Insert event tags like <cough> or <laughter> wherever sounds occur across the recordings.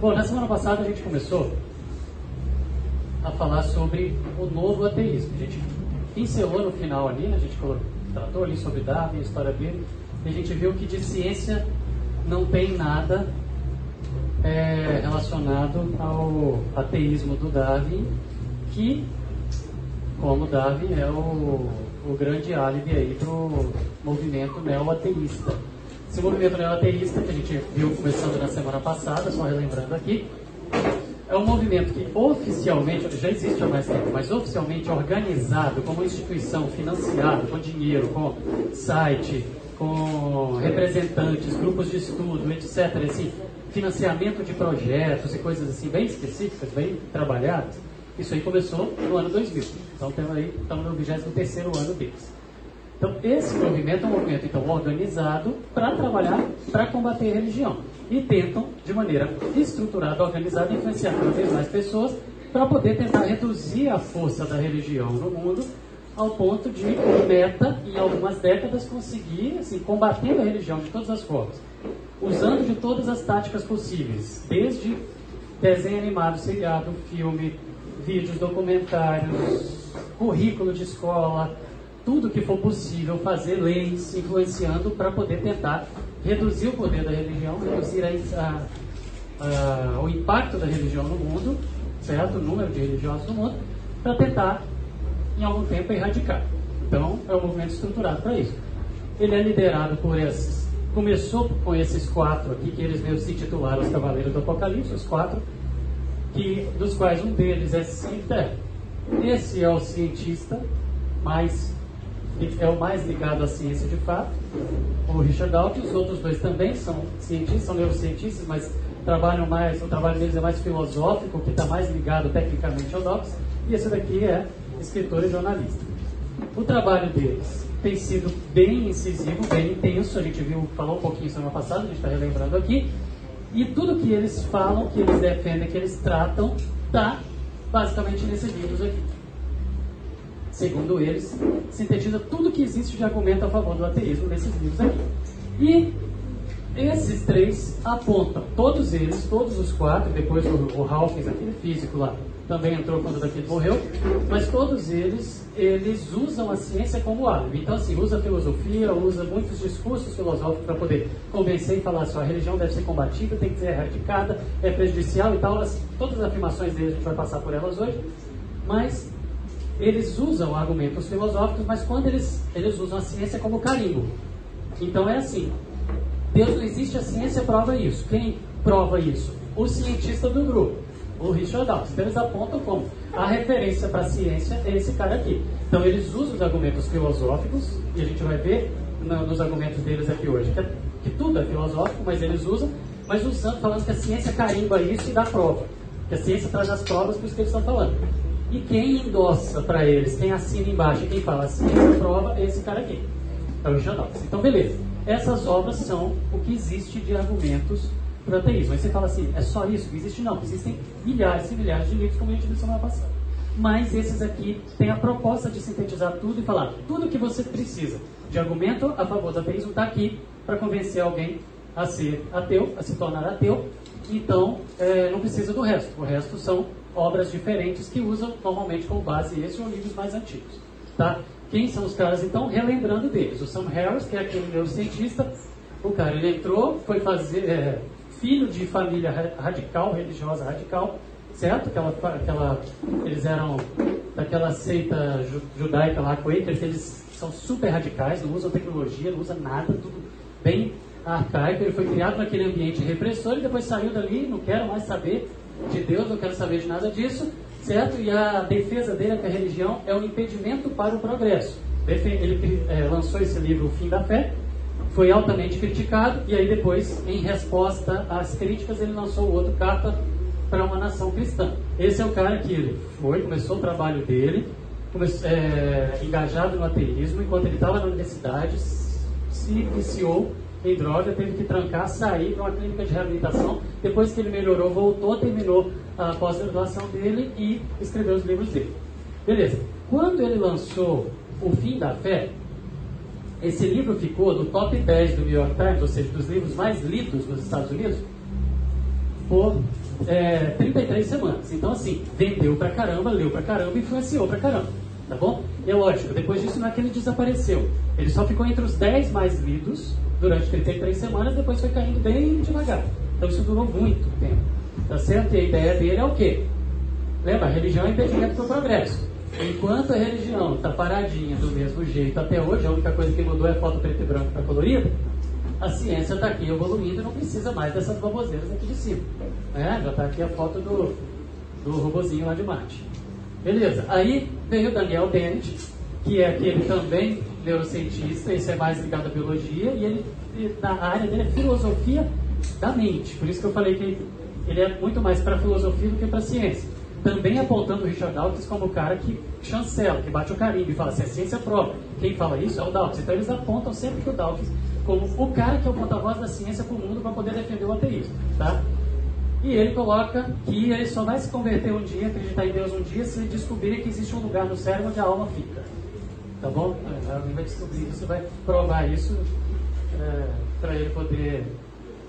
Bom, na semana passada a gente começou a falar sobre o novo ateísmo. A gente pincelou no final ali, né? a gente tratou ali sobre Darwin, a história dele, e a gente viu que de ciência não tem nada é, relacionado ao ateísmo do Darwin, que, como Darwin, é o, o grande álibi aí do movimento neo-ateísta. Esse movimento neo-ateísta que a gente viu começando na semana passada, só relembrando aqui, é um movimento que oficialmente, já existe há mais tempo, mas oficialmente organizado como instituição, financiado com dinheiro, com site, com representantes, grupos de estudo, etc. Assim, financiamento de projetos e coisas assim bem específicas, bem trabalhadas. Isso aí começou no ano 2000. Então estamos aí, estamos no 23 ano deles. Então esse movimento é um movimento então organizado para trabalhar, para combater a religião. E tentam, de maneira estruturada, organizada, influenciar cada vez mais pessoas para poder tentar reduzir a força da religião no mundo ao ponto de, meta, em algumas décadas, conseguir, assim, combater a religião de todas as formas, usando de todas as táticas possíveis, desde desenho animado, seriado, filme, vídeos, documentários, currículo de escola, tudo que for possível fazer leis, influenciando para poder tentar reduzir o poder da religião, reduzir a, a, o impacto da religião no mundo, certo? O número de religiosos no mundo, para tentar, em algum tempo, erradicar. Então, é um movimento estruturado para isso. Ele é liderado por esses. Começou com esses quatro aqui, que eles mesmos se titularam os Cavaleiros do Apocalipse, os quatro, que, dos quais um deles é Sinter. Esse é o cientista mais é o mais ligado à ciência de fato, o Richard Dawkins, os outros dois também são cientistas, são neurocientistas, mas trabalham mais, o trabalho deles é mais filosófico, que está mais ligado tecnicamente ao Dawkins, e esse daqui é escritor e jornalista. O trabalho deles tem sido bem incisivo, bem intenso, a gente viu, falou um pouquinho semana passada, a gente está relembrando aqui, e tudo que eles falam, que eles defendem, que eles tratam, está basicamente nesses livros aqui segundo eles, sintetiza tudo que existe de argumento a favor do ateísmo nesses livros aqui. E esses três apontam, todos eles, todos os quatro, depois o, o Hawkins, aquele físico lá, também entrou quando daquele morreu, mas todos eles, eles usam a ciência como álibi. Então, assim, usa filosofia, usa muitos discursos filosóficos para poder convencer e falar assim, a religião deve ser combatida, tem que ser erradicada, é prejudicial e tal. Assim, todas as afirmações deles, a gente vai passar por elas hoje, mas eles usam argumentos filosóficos, mas quando eles, eles usam a ciência como carimbo. Então é assim: Deus não existe, a ciência prova isso. Quem prova isso? O cientista do grupo, o Richard Dawkins. Então eles apontam como a referência para a ciência é esse cara aqui. Então eles usam os argumentos filosóficos, e a gente vai ver no, nos argumentos deles aqui hoje, que, é, que tudo é filosófico, mas eles usam, mas usando, falando que a ciência carimba isso e dá prova. Que a ciência traz as provas para os que eles estão falando. E quem endossa para eles, quem assina embaixo, quem fala assim, prova esse cara aqui. É o Dawkins. Então, beleza. Essas obras são o que existe de argumentos para o ateísmo. Aí você fala assim, é só isso que existe? Não, existem milhares e milhares de livros, como a gente disse semana passada. Mas esses aqui têm a proposta de sintetizar tudo e falar tudo que você precisa de argumento a favor do ateísmo está aqui para convencer alguém a ser ateu, a se tornar ateu. Então, é, não precisa do resto. O resto são obras diferentes que usam normalmente como base esse ou livros mais antigos. Tá? Quem são os caras, então? Relembrando deles. O Sam Harris, que é aquele neurocientista, o cara ele entrou, foi fazer. É, filho de família radical, religiosa radical, certo? Aquela, aquela, eles eram daquela seita judaica lá, Quakers, eles são super radicais, não usam tecnologia, não usam nada, tudo bem arcaico. Ele foi criado naquele ambiente repressor e depois saiu dali, não quero mais saber, de Deus, não quero saber de nada disso, certo? E a defesa dele é que a religião é um impedimento para o progresso. Ele é, lançou esse livro, O Fim da Fé, foi altamente criticado, e aí depois, em resposta às críticas, ele lançou outro, Carta para uma Nação Cristã. Esse é o cara que ele foi, começou o trabalho dele, começou, é, engajado no ateísmo, enquanto ele estava na universidade, se viciou em droga, teve que trancar, sair para uma clínica de reabilitação. Depois que ele melhorou, voltou, terminou a pós-graduação dele e escreveu os livros dele. Beleza. Quando ele lançou O Fim da Fé, esse livro ficou no top 10 do New York Times, ou seja, dos livros mais lidos nos Estados Unidos, por é, 33 semanas. Então, assim, vendeu pra caramba, leu pra caramba, influenciou pra caramba. Tá bom? É lógico, depois disso não é que ele desapareceu. Ele só ficou entre os 10 mais lidos durante 33 semanas, depois foi caindo bem devagar. Então isso durou muito tempo. Tá certo? E a ideia dele é o quê? Lembra, a religião é impedimento para o progresso. Enquanto a religião está paradinha do mesmo jeito até hoje, a única coisa que mudou é a foto preto e branco para colorida, a ciência está aqui evoluindo e não precisa mais dessas baboseiras aqui de cima. É, já está aqui a foto do, do robozinho lá de Marte. Beleza, aí veio Daniel Dennett, que é aquele também neurocientista, esse é mais ligado à biologia, e ele, na área dele é filosofia da mente. Por isso que eu falei que ele é muito mais para filosofia do que para ciência. Também apontando o Richard Dawkins como o cara que chancela, que bate o carimbo e fala assim, a ciência própria. Quem fala isso é o Dawkins. Então eles apontam sempre que o Dawkins como o cara que é o porta-voz da ciência para o mundo para poder defender o ateísmo. Tá? E ele coloca que ele só vai se converter um dia, acreditar em Deus um dia, se ele descobrir que existe um lugar no cérebro onde a alma fica. Tá bom? É, alguém vai descobrir isso, vai provar isso é, para ele poder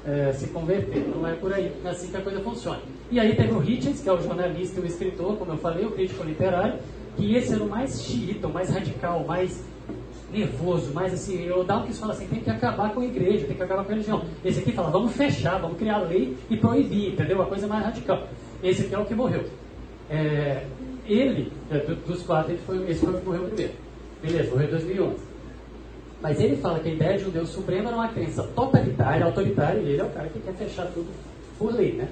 é, se converter. Não é por aí, é assim que a coisa funciona. E aí teve o Hitchens, que é o jornalista e o escritor, como eu falei, o crítico literário, que esse era o mais xiita, o mais radical, o mais nervoso, mais assim, o Dawkins fala assim, tem que acabar com a igreja, tem que acabar com a religião. Esse aqui fala, vamos fechar, vamos criar lei e proibir, entendeu? A coisa mais radical. Esse aqui é o que morreu. É, ele, é, dos quatro, ele foi, esse foi o que morreu primeiro. Beleza, morreu em 2011. Mas ele fala que a ideia de um Deus supremo era uma crença totalitária, autoritária, e ele é o cara que quer fechar tudo por lei, né?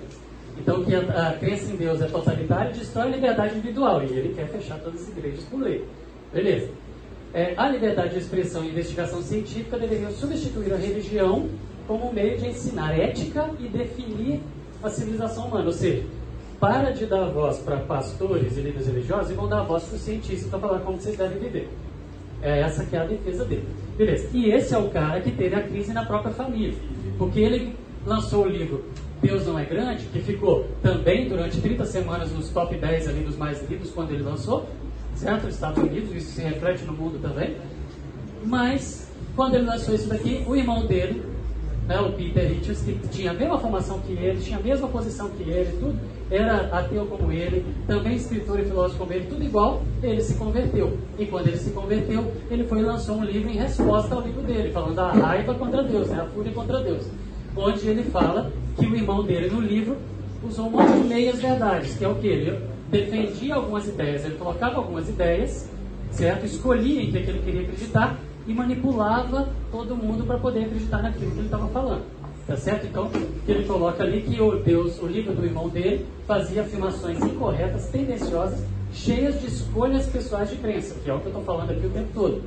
Então, que a, a crença em Deus é totalitária destrói a liberdade individual, e ele quer fechar todas as igrejas por lei. Beleza. É, a liberdade de expressão e investigação científica deveriam substituir a religião como meio de ensinar ética e definir a civilização humana. Ou seja, para de dar voz para pastores e líderes religiosos e vão dar voz para os cientistas para falar como vocês devem viver. É essa que é a defesa dele. Beleza. E esse é o cara que teve a crise na própria família. Porque ele lançou o livro Deus Não É Grande, que ficou também durante 30 semanas nos top 10 ali dos mais lidos quando ele lançou, certo? Nos Estados Unidos, isso se reflete no mundo também. Mas, quando ele lançou isso daqui, o irmão dele, né, o Peter Hitchens, que tinha a mesma formação que ele, tinha a mesma posição que ele, tudo, era ateu como ele, também escritor e filósofo como ele, tudo igual, ele se converteu. E quando ele se converteu, ele foi e lançou um livro em resposta ao livro dele, falando a raiva contra Deus, né, a fúria contra Deus. Onde ele fala que o irmão dele no livro usou um de meias verdades, que é o que? Ele defendia algumas ideias, ele colocava algumas ideias, certo? Escolhia em que ele queria acreditar e manipulava todo mundo para poder acreditar naquilo que ele estava falando. Tá certo? Então, ele coloca ali que o Deus, o livro do irmão dele, fazia afirmações incorretas, tendenciosas, cheias de escolhas pessoais de crença, que é o que eu estou falando aqui o tempo todo.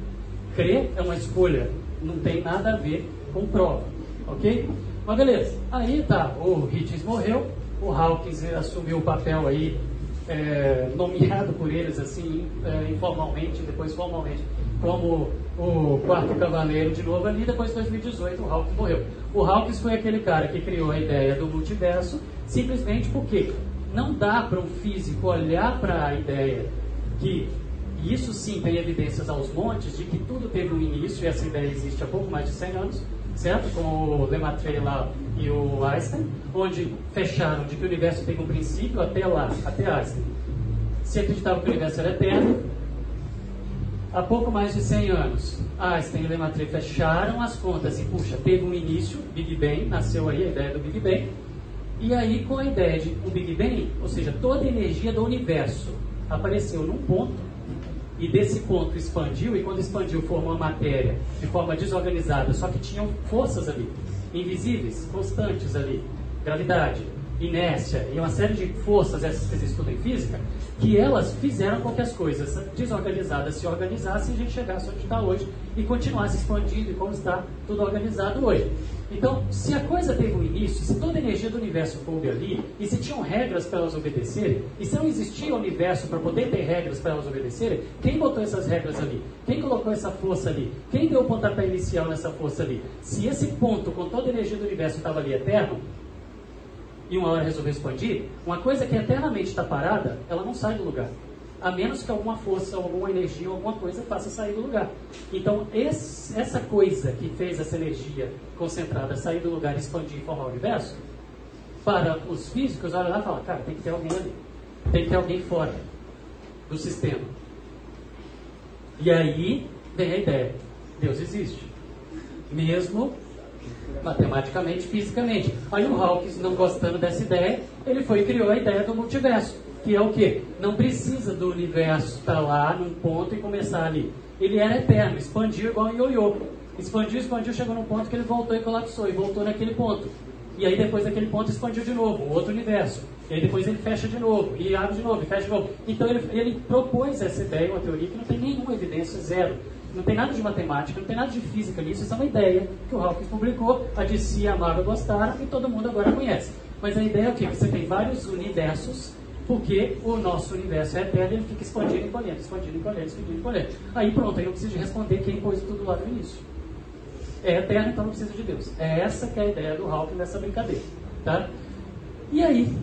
Crer é uma escolha, não tem nada a ver com prova, ok? Mas beleza, aí tá, o Hitchens morreu, o Hawkins assumiu o papel aí, é, nomeado por eles assim, é, informalmente, depois formalmente, como o quarto cavaleiro de novo ali, depois de 2018 o Hawkins morreu. O Hawkins foi aquele cara que criou a ideia do multiverso, simplesmente porque não dá para um físico olhar para a ideia que e isso sim tem evidências aos montes de que tudo teve um início, e essa ideia existe há pouco mais de 100 anos, certo? Com o Lemaitre lá e o Einstein, onde fecharam de que o universo tem um princípio até lá, até Einstein. Se acreditava que o universo era eterno, há pouco mais de 100 anos, Einstein e Lemaitre fecharam as contas e, puxa, teve um início, Big Bang, nasceu aí a ideia do Big Bang, e aí com a ideia de um Big Bang, ou seja, toda a energia do universo apareceu num ponto, e desse ponto expandiu, e quando expandiu formou a matéria de forma desorganizada, só que tinham forças ali, invisíveis, constantes ali, gravidade, inércia e uma série de forças, essas que vocês estudam em física, que elas fizeram com que as coisas desorganizadas se organizassem e a gente chegasse onde está hoje e continuasse expandindo e como está tudo organizado hoje. Então, se a coisa teve um início, se toda a energia do universo coube ali, e se tinham regras para elas obedecerem, e se não existia o universo para poder ter regras para elas obedecerem, quem botou essas regras ali? Quem colocou essa força ali? Quem deu o pontapé inicial nessa força ali? Se esse ponto, com toda a energia do universo, estava ali eterno, e uma hora resolveu expandir, uma coisa que eternamente está parada, ela não sai do lugar. A menos que alguma força, alguma energia, alguma coisa faça sair do lugar. Então, esse, essa coisa que fez essa energia concentrada sair do lugar, expandir e formar o universo, para os físicos olham lá e falam, cara, tem que ter alguém ali. Tem que ter alguém fora do sistema. E aí vem a ideia. Deus existe. Mesmo matematicamente, fisicamente. Aí o Hawkins, não gostando dessa ideia, ele foi e criou a ideia do multiverso, que é o quê? Não precisa do universo estar lá num ponto e começar ali. Ele era eterno, expandiu igual um ioiô. Expandiu, expandiu, chegou num ponto que ele voltou e colapsou, e voltou naquele ponto. E aí depois daquele ponto expandiu de novo, outro universo. E aí depois ele fecha de novo, e abre de novo, e fecha de novo. Então ele, ele propôs essa ideia, uma teoria que não tem nenhuma evidência, zero. Não tem nada de matemática, não tem nada de física nisso, isso é uma ideia que o Hawkins publicou, a DC e a Marvel gostaram e todo mundo agora conhece. Mas a ideia é o quê? Você tem vários universos, porque o nosso universo é eterno, ele fica expandindo e encolhendo, expandindo e encolhendo, expandindo e encolhendo. Aí pronto, aí eu preciso responder quem pôs tudo lá no início. É eterno, então não precisa de Deus. É essa que é a ideia do Hawkins nessa brincadeira. Tá? E aí,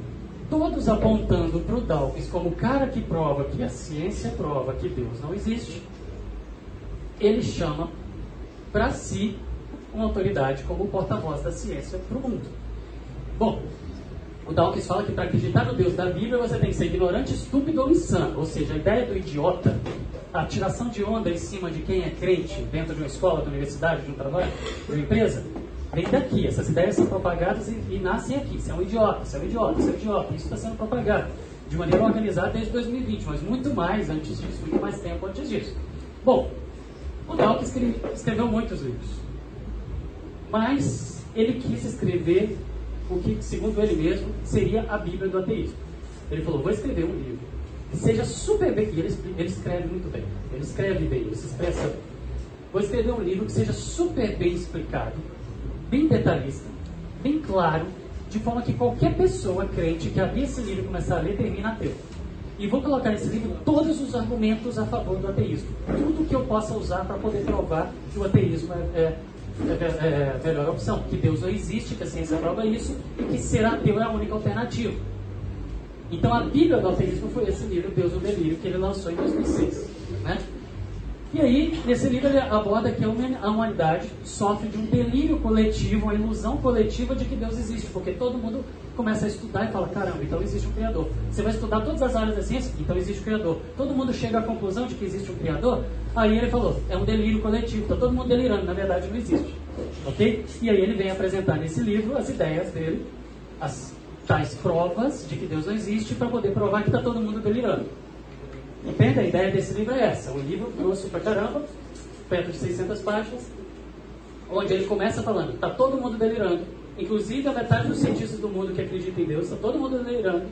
todos apontando para o Dawkins como o cara que prova que a ciência prova que Deus não existe, ele chama para si uma autoridade como porta-voz da ciência para o mundo. Bom, o Dawkins fala que para acreditar no Deus da Bíblia você tem que ser ignorante, estúpido ou insano. Ou seja, a ideia do idiota, a tiração de onda em cima de quem é crente dentro de uma escola, de uma universidade, de um trabalho, de uma empresa, vem daqui. Essas ideias são propagadas e, e nascem aqui. Você é um idiota, você é um idiota, você é um idiota. Isso está sendo propagado de maneira organizada desde 2020, mas muito mais antes disso, muito mais tempo antes disso. Bom, o Dawkins escreveu muitos livros, mas ele quis escrever o que, segundo ele mesmo, seria a Bíblia do ateísmo. Ele falou: vou escrever um livro que seja super bem. E ele, ele escreve muito bem, ele escreve bem, ele se expressa bem. Vou escrever um livro que seja super bem explicado, bem detalhista, bem claro, de forma que qualquer pessoa crente que abrir esse livro e começar a ler termina ateu. E vou colocar nesse livro todos os argumentos a favor do ateísmo. Tudo que eu possa usar para poder provar que o ateísmo é, é, é, é, a melhor opção. Que Deus não existe, que a ciência prova isso, e que ser ateu é a única alternativa. Então a Bíblia do ateísmo foi esse livro, Deus o Delírio, que ele lançou em 2006. Né? E aí, nesse livro ele aborda que a humanidade sofre de um delírio coletivo, uma ilusão coletiva de que Deus existe, porque todo mundo começa a estudar e fala, caramba, então existe um Criador. Você vai estudar todas as áreas da ciência, então existe um Criador. Todo mundo chega à conclusão de que existe um Criador, aí ele falou, é um delírio coletivo, está todo mundo delirando, na verdade não existe. Ok? E aí ele vem apresentar nesse livro as ideias dele, as tais provas de que Deus não existe, para poder provar que está todo mundo delirando. Entende? A ideia desse livro é essa. Um livro grosso pra caramba, perto de 600 páginas, onde ele começa falando, está todo mundo delirando, inclusive a metade dos cientistas do mundo que acreditam em Deus, está todo mundo delirando,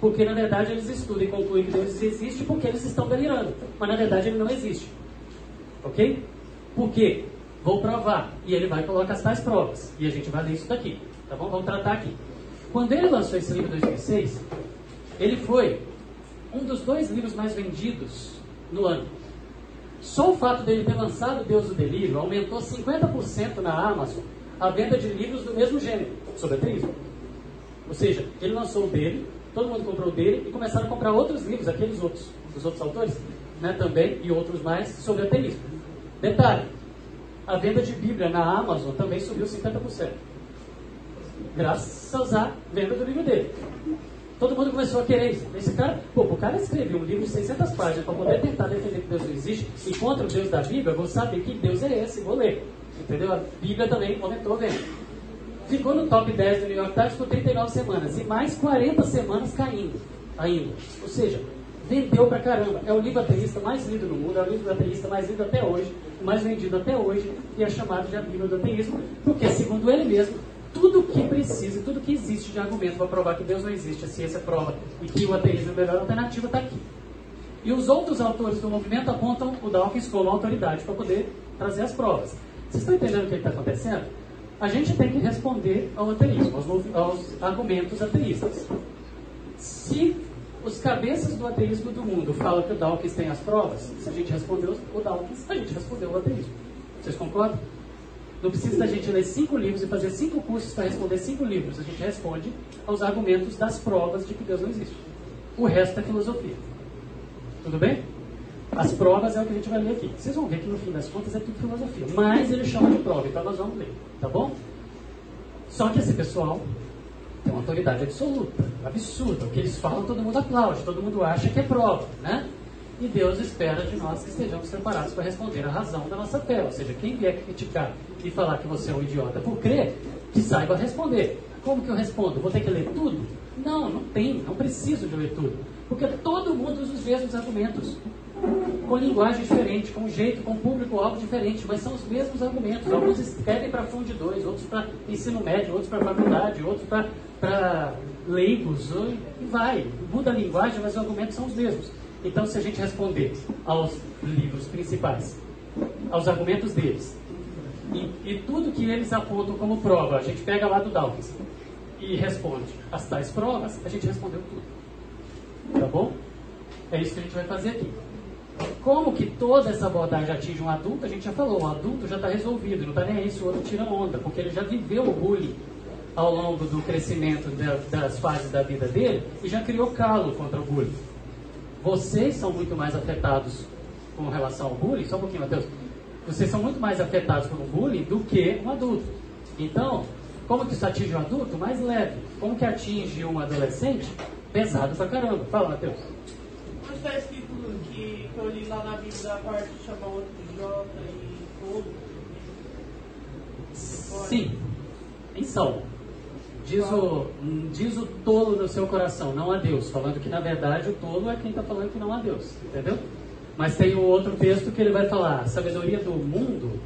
porque na verdade eles estudam e concluem que Deus existe porque eles estão delirando, mas na verdade ele não existe. Ok? Por quê? Vou provar. E ele vai colocar as tais provas. E a gente vai ler isso daqui. Tá bom? Vamos tratar aqui. Quando ele lançou esse livro em 2006, ele foi um dos dois livros mais vendidos no ano. Só o fato dele ter lançado Deus do Delírio aumentou 50% na Amazon a venda de livros do mesmo gênero, sobre ateísmo. Ou seja, ele lançou o dele, todo mundo comprou o dele e começaram a comprar outros livros, aqueles outros, dos outros autores, né, também, e outros mais, sobre ateísmo. Detalhe, a venda de Bíblia na Amazon também subiu 50%. Graças à venda do livro dele. Todo mundo começou a querer isso. Esse cara, pô, o cara escreveu um livro de 600 páginas para poder tentar defender que Deus não existe e contra o Deus da Bíblia, vou saber que Deus é esse, vou ler. Entendeu? A Bíblia também aumentou vendo. Ficou no top 10 do New York Times por 39 semanas e mais 40 semanas caindo ainda. Ou seja, vendeu pra caramba. É o livro ateísta mais lido no mundo, é o livro ateísta mais lido até hoje, mais vendido até hoje, e é chamado de a Bíblia do ateísmo, porque, segundo ele mesmo, tudo que precisa, tudo que existe de argumento para provar que Deus não existe, a ciência prova, e que o ateísmo é a melhor alternativa, está aqui. E os outros autores do movimento apontam o Dawkins como autoridade para poder trazer as provas. Vocês estão entendendo o que está acontecendo? A gente tem que responder ao ateísmo, aos, aos argumentos ateístas. Se os cabeças do ateísmo do mundo falam que o Dawkins tem as provas, se a gente respondeu o Dawkins, a gente respondeu o ateísmo. Vocês concordam? Não precisa da gente ler cinco livros e fazer cinco cursos para responder cinco livros. A gente responde aos argumentos das provas de que Deus não existe. O resto é filosofia. Tudo bem? As provas é o que a gente vai ler aqui. Vocês vão ver que no fim das contas é tudo filosofia. Mas ele chama de prova, então nós vamos ler. Tá bom? Só que esse pessoal tem uma autoridade absoluta, absurda. O que eles falam, todo mundo aplaude, todo mundo acha que é prova, né? E Deus espera de nós que estejamos preparados para responder a razão da nossa fé. Ou seja, quem vier criticar e falar que você é um idiota por crer, que saiba responder. Como que eu respondo? Vou ter que ler tudo? Não, não tem, não preciso de ler tudo. Porque todo mundo usa os mesmos argumentos. Com linguagem diferente, com jeito, com público-alvo diferente, mas são os mesmos argumentos. Alguns escrevem para fundo 2, outros para ensino médio, outros para faculdade, outros para leigos, e vai. Muda a linguagem, mas os argumentos são os mesmos. Então, se a gente responder aos livros principais, aos argumentos deles, e, e, tudo que eles apontam como prova, a gente pega lá do Dawkins e responde as tais provas, a gente respondeu tudo. Tá bom? É isso que a gente vai fazer aqui. Como que toda essa abordagem atinge um adulto, a gente já falou, o adulto já está resolvido, não está nem aí o outro tira onda, porque ele já viveu o bullying ao longo do crescimento das fases da vida dele e já criou calo contra o bullying vocês são muito mais afetados com relação ao bullying, só um pouquinho, Matheus. Vocês são muito mais afetados pelo bullying do que um adulto. Então, como que isso atinge um adulto? Mais leve. Como que atinge um adolescente? Pesado pra caramba. Fala, Matheus. Mas está escrito que, que eu li lá na Bíblia a parte chama outro de J e todo. Sim. Em Salmo. Diz o, diz o tolo no seu coração, não a Deus. Falando que, na verdade, o tolo é quem está falando que não a Deus. Entendeu? Mas tem um outro texto que ele vai falar: sabedoria do mundo,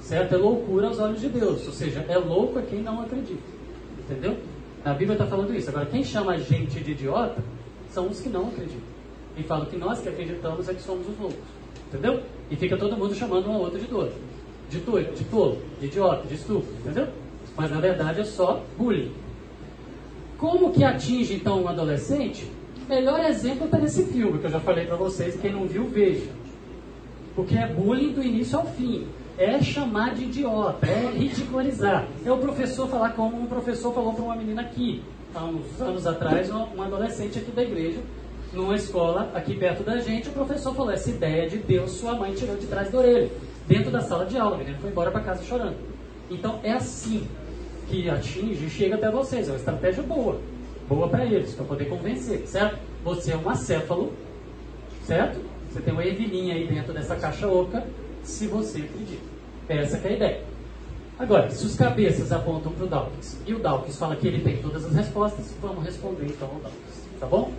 certo? É loucura aos olhos de Deus. Ou seja, é louco é quem não acredita. Entendeu? A Bíblia está falando isso. Agora, quem chama a gente de idiota são os que não acreditam. E falam que nós que acreditamos é que somos os loucos. Entendeu? E fica todo mundo chamando um ao outro de tolo. De tolo, de tolo, de idiota, de estúpido. Entendeu? Mas na verdade é só bullying. Como que atinge então um adolescente? Melhor exemplo está nesse filme que eu já falei para vocês, quem não viu, veja. Porque é bullying do início ao fim. É chamar de idiota, é ridicularizar. É o professor falar como um professor falou para uma menina aqui, há uns anos atrás, um adolescente aqui da igreja, numa escola aqui perto da gente, o professor falou: essa ideia de Deus sua mãe tirou de trás da orelha, dentro da sala de aula. Menina foi embora para casa chorando. Então é assim que atinge chega até vocês. É uma estratégia boa. Boa para eles, para poder convencer, certo? Você é um acéfalo, certo? Você tem uma ervilhinha aí dentro dessa caixa oca, se você acredita. Essa é a ideia. Agora, se os cabeças apontam para o Dawkins e o Dawkins fala que ele tem todas as respostas, vamos responder então ao Dawkins. Tá bom?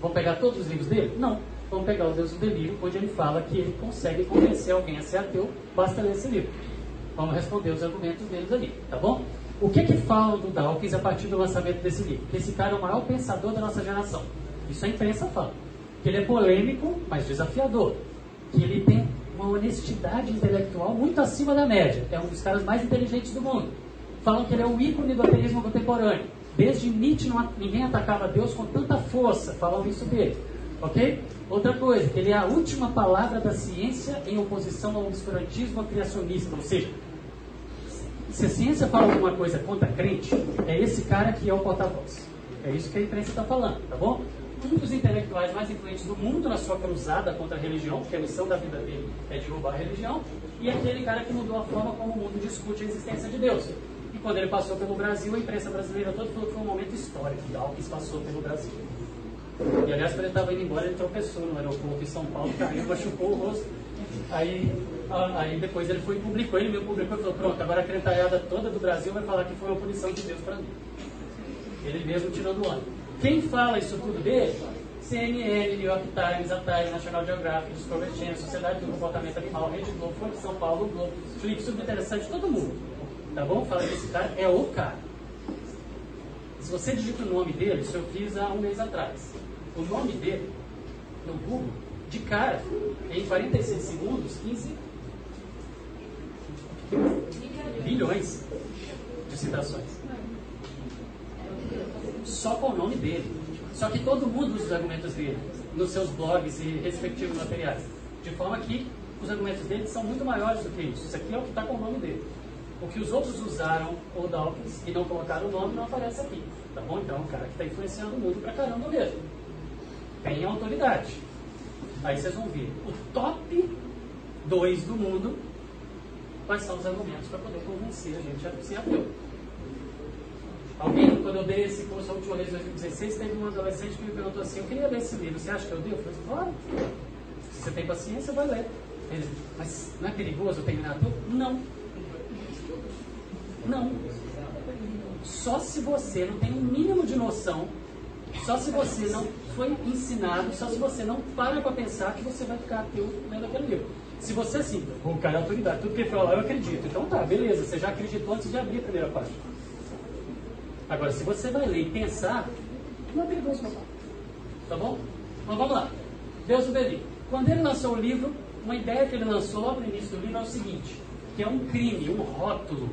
Vamos pegar todos os livros dele? Não. Vamos pegar o Deus do Delírio, onde ele fala que ele consegue convencer alguém a ser ateu, basta ler esse livro. Vamos responder os argumentos deles ali, tá bom? O que que falam do Dawkins a partir do lançamento desse livro? Que esse cara é o maior pensador da nossa geração. Isso a imprensa fala. Que ele é polêmico, mas desafiador. Que ele tem uma honestidade intelectual muito acima da média. É um dos caras mais inteligentes do mundo. Falam que ele é o ícone do ateísmo contemporâneo. Desde Nietzsche não, ninguém atacava Deus com tanta força. Falam isso dele. Ok? Outra coisa, ele é a última palavra da ciência em oposição ao obscurantismo criacionista. Ou seja, se a ciência fala alguma coisa contra crente, é esse cara que é o porta-voz. É isso que a imprensa está falando, tá bom? Um dos intelectuais mais influentes do mundo na sua cruzada contra a religião, porque a missão da vida dele é derrubar a religião, e aquele cara que mudou a forma como o mundo discute a existência de Deus. E quando ele passou pelo Brasil, a imprensa brasileira toda falou que foi um momento histórico, Alckmin passou pelo Brasil. E aliás, quando ele estava indo embora, ele tropeçou no aeroporto em São Paulo, caiu, machucou o rosto. Aí, aí depois ele foi e publicou, ele me publicou e falou, pronto, agora a crentaiada toda do Brasil vai falar que foi uma punição de Deus para mim. Ele mesmo tirando o ano. Quem fala isso tudo dele? CNN, New York Times, a Time, National Geographic, Discovery Channel, Sociedade do Comportamento Animal, Rede Globo, Folha de São Paulo, Globo, Flip, Subinteressante, todo mundo. Tá bom? Fala que esse cara é o cara. Se você digita o nome dele, isso eu fiz há um mês atrás. O nome dele, no Google, de cara, em 46 segundos, 15 bilhões de citações. Só com o nome dele. Só que todo mundo usa os argumentos dele nos seus blogs e respectivos materiais. De forma que os argumentos dele são muito maiores do que isso. Isso aqui é o que está com o nome dele. O que os outros usaram, o Dawkins, e não colocaram o nome, não aparece aqui. Tá bom? Então um cara que está influenciando o mundo pra caramba mesmo. Tem autoridade. Aí vocês vão ver o top 2 do mundo, quais são os argumentos para poder convencer a gente a ser ateu. Alguém, quando eu dei esse curso a última vez em 2016, teve um adolescente que me perguntou assim, eu queria ler esse livro, você acha que eu devo? Eu falei, claro. Se você tem paciência, vai ler. Ele, mas não é perigoso terminar tudo? Não. Não. Só se você não tem um mínimo de noção, só se você não foi ensinado, só se você não para para pensar que você vai ficar ateu lendo aquele livro. Se você assim, o cara é autoridade, tudo que ele fala eu acredito. Então tá, beleza, você já acreditou antes de abrir a primeira página. Agora, se você vai ler e pensar, não é perigoso não. Tá bom? Então vamos lá. Deus o Bevi. Quando ele lançou o livro, uma ideia que ele lançou logo no início do livro é o seguinte, que é um crime, um rótulo,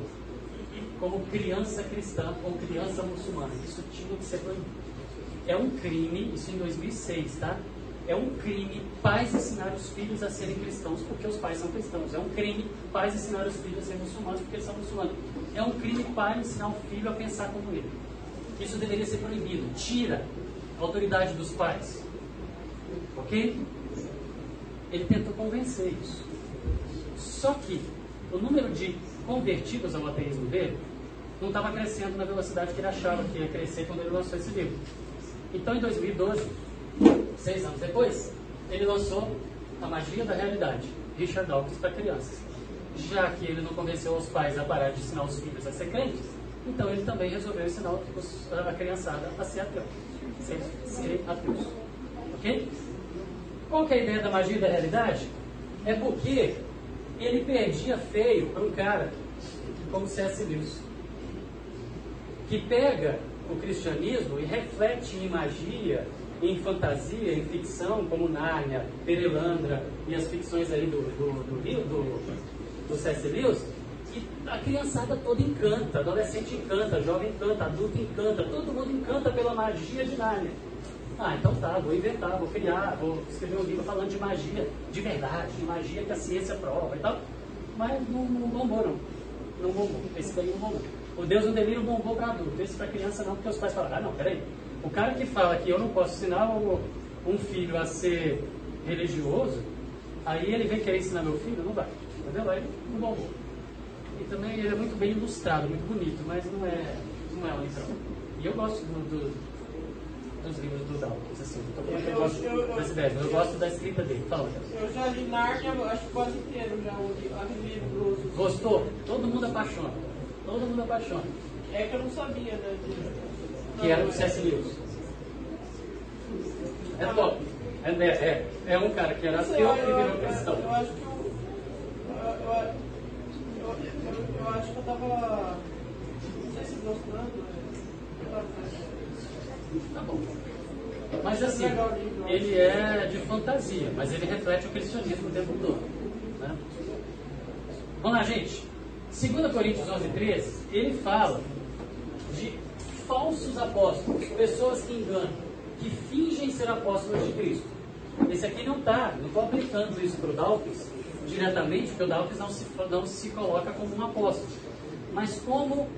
como criança cristã ou criança muçulmana. Isso tinha que ser proibido. É um crime, isso em 2006, tá? É um crime pais ensinar os filhos a serem cristãos porque os pais são cristãos. É um crime pais ensinar os filhos a serem muçulmanos porque eles são muçulmanos. É um crime pai ensinar o filho a pensar como ele. Isso deveria ser proibido. Tira a autoridade dos pais. Ok? Ele tentou convencer isso. Só que o número de convertidos ao ateísmo dele não estava crescendo na velocidade que ele achava que ia crescer quando ele lançou esse livro. Então, em 2012, seis anos depois, ele lançou A Magia da Realidade, Richard Dawkins para crianças. Já que ele não convenceu os pais a parar de ensinar os filhos a ser crentes, então ele também resolveu ensinar a criançada a ser ateu, ser, ser ateus. Ok? Qual que é a ideia da magia da realidade? É porque ele perdia feio para um cara como C.S. Lewis, que pega o cristianismo e reflete em magia, em fantasia, em ficção, como Nárnia, Perelandra e as ficções aí do, do, do, do, do C.S. Lewis, e a criançada toda encanta, adolescente encanta, jovem encanta, adulto encanta, todo mundo encanta pela magia de Nárnia. Ah, então tá, vou inventar, vou criar, vou escrever um livro falando de magia de verdade, de magia que a ciência prova e tal. Mas não, não bombou, não. Não bombou. Esse daí não bombou. O Deus do Delírio bombou para adulto. Esse para criança não, porque os pais falaram, ah, não, peraí. O cara que fala que eu não posso ensinar um filho a ser religioso, aí ele vem querer ensinar meu filho, não vai. Entendeu? Aí não bombou. E também ele é muito bem ilustrado, muito bonito, mas não é, não é um livrão. E eu gosto do, do dos livros do Dawkins, assim. Então, eu, eu, gosto eu, das ideias, eu, eu, gosto da escrita dele. Fala, Eu já li Narnia, acho que quase inteiro já, o livro. Gostou? Todo mundo apaixona. Todo mundo apaixona. É que eu não sabia, né? Que era o C.S. Lewis. É top. É, é, é um cara que era ateu e virou cristão. Eu acho que eu. Eu, eu, acho que eu tava. Não sei se gostando. Né? Tá bom. Mas assim, ele é de fantasia, mas ele reflete o cristianismo o tempo todo. Né? Vamos lá, gente. 2 Coríntios 11, 13, ele fala falsos apóstolos, pessoas que enganam, que fingem ser apóstolos de Cristo. Esse aqui não está, não estou aplicando isso para o Dawkins diretamente, porque o Dawkins não se, não se coloca como um apóstolo. Mas como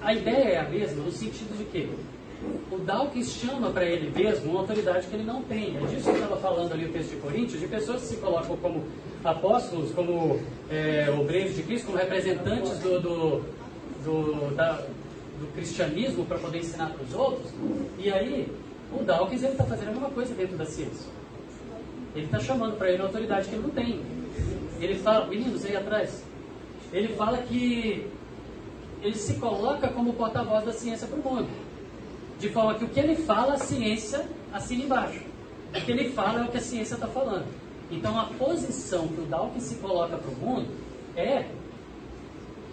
a ideia é a mesma, no sentido de que o Dawkins chama para ele mesmo uma autoridade que ele não tem. É disso que estava falando ali o texto de Coríntios, de pessoas que se colocam como apóstolos, como é, obreiros de Cristo, como representantes do, do, do, da, do cristianismo para poder ensinar para os outros. E aí, o Dawkins está fazendo a mesma coisa dentro da ciência. Ele está chamando para ele uma autoridade que ele não tem. Ele fala, meninos aí atrás, ele fala que ele se coloca como porta-voz da ciência para o mundo. De forma que o que ele fala, a ciência assina embaixo. O que ele fala é o que a ciência está falando. Então a posição que o Dawkins se coloca para o mundo é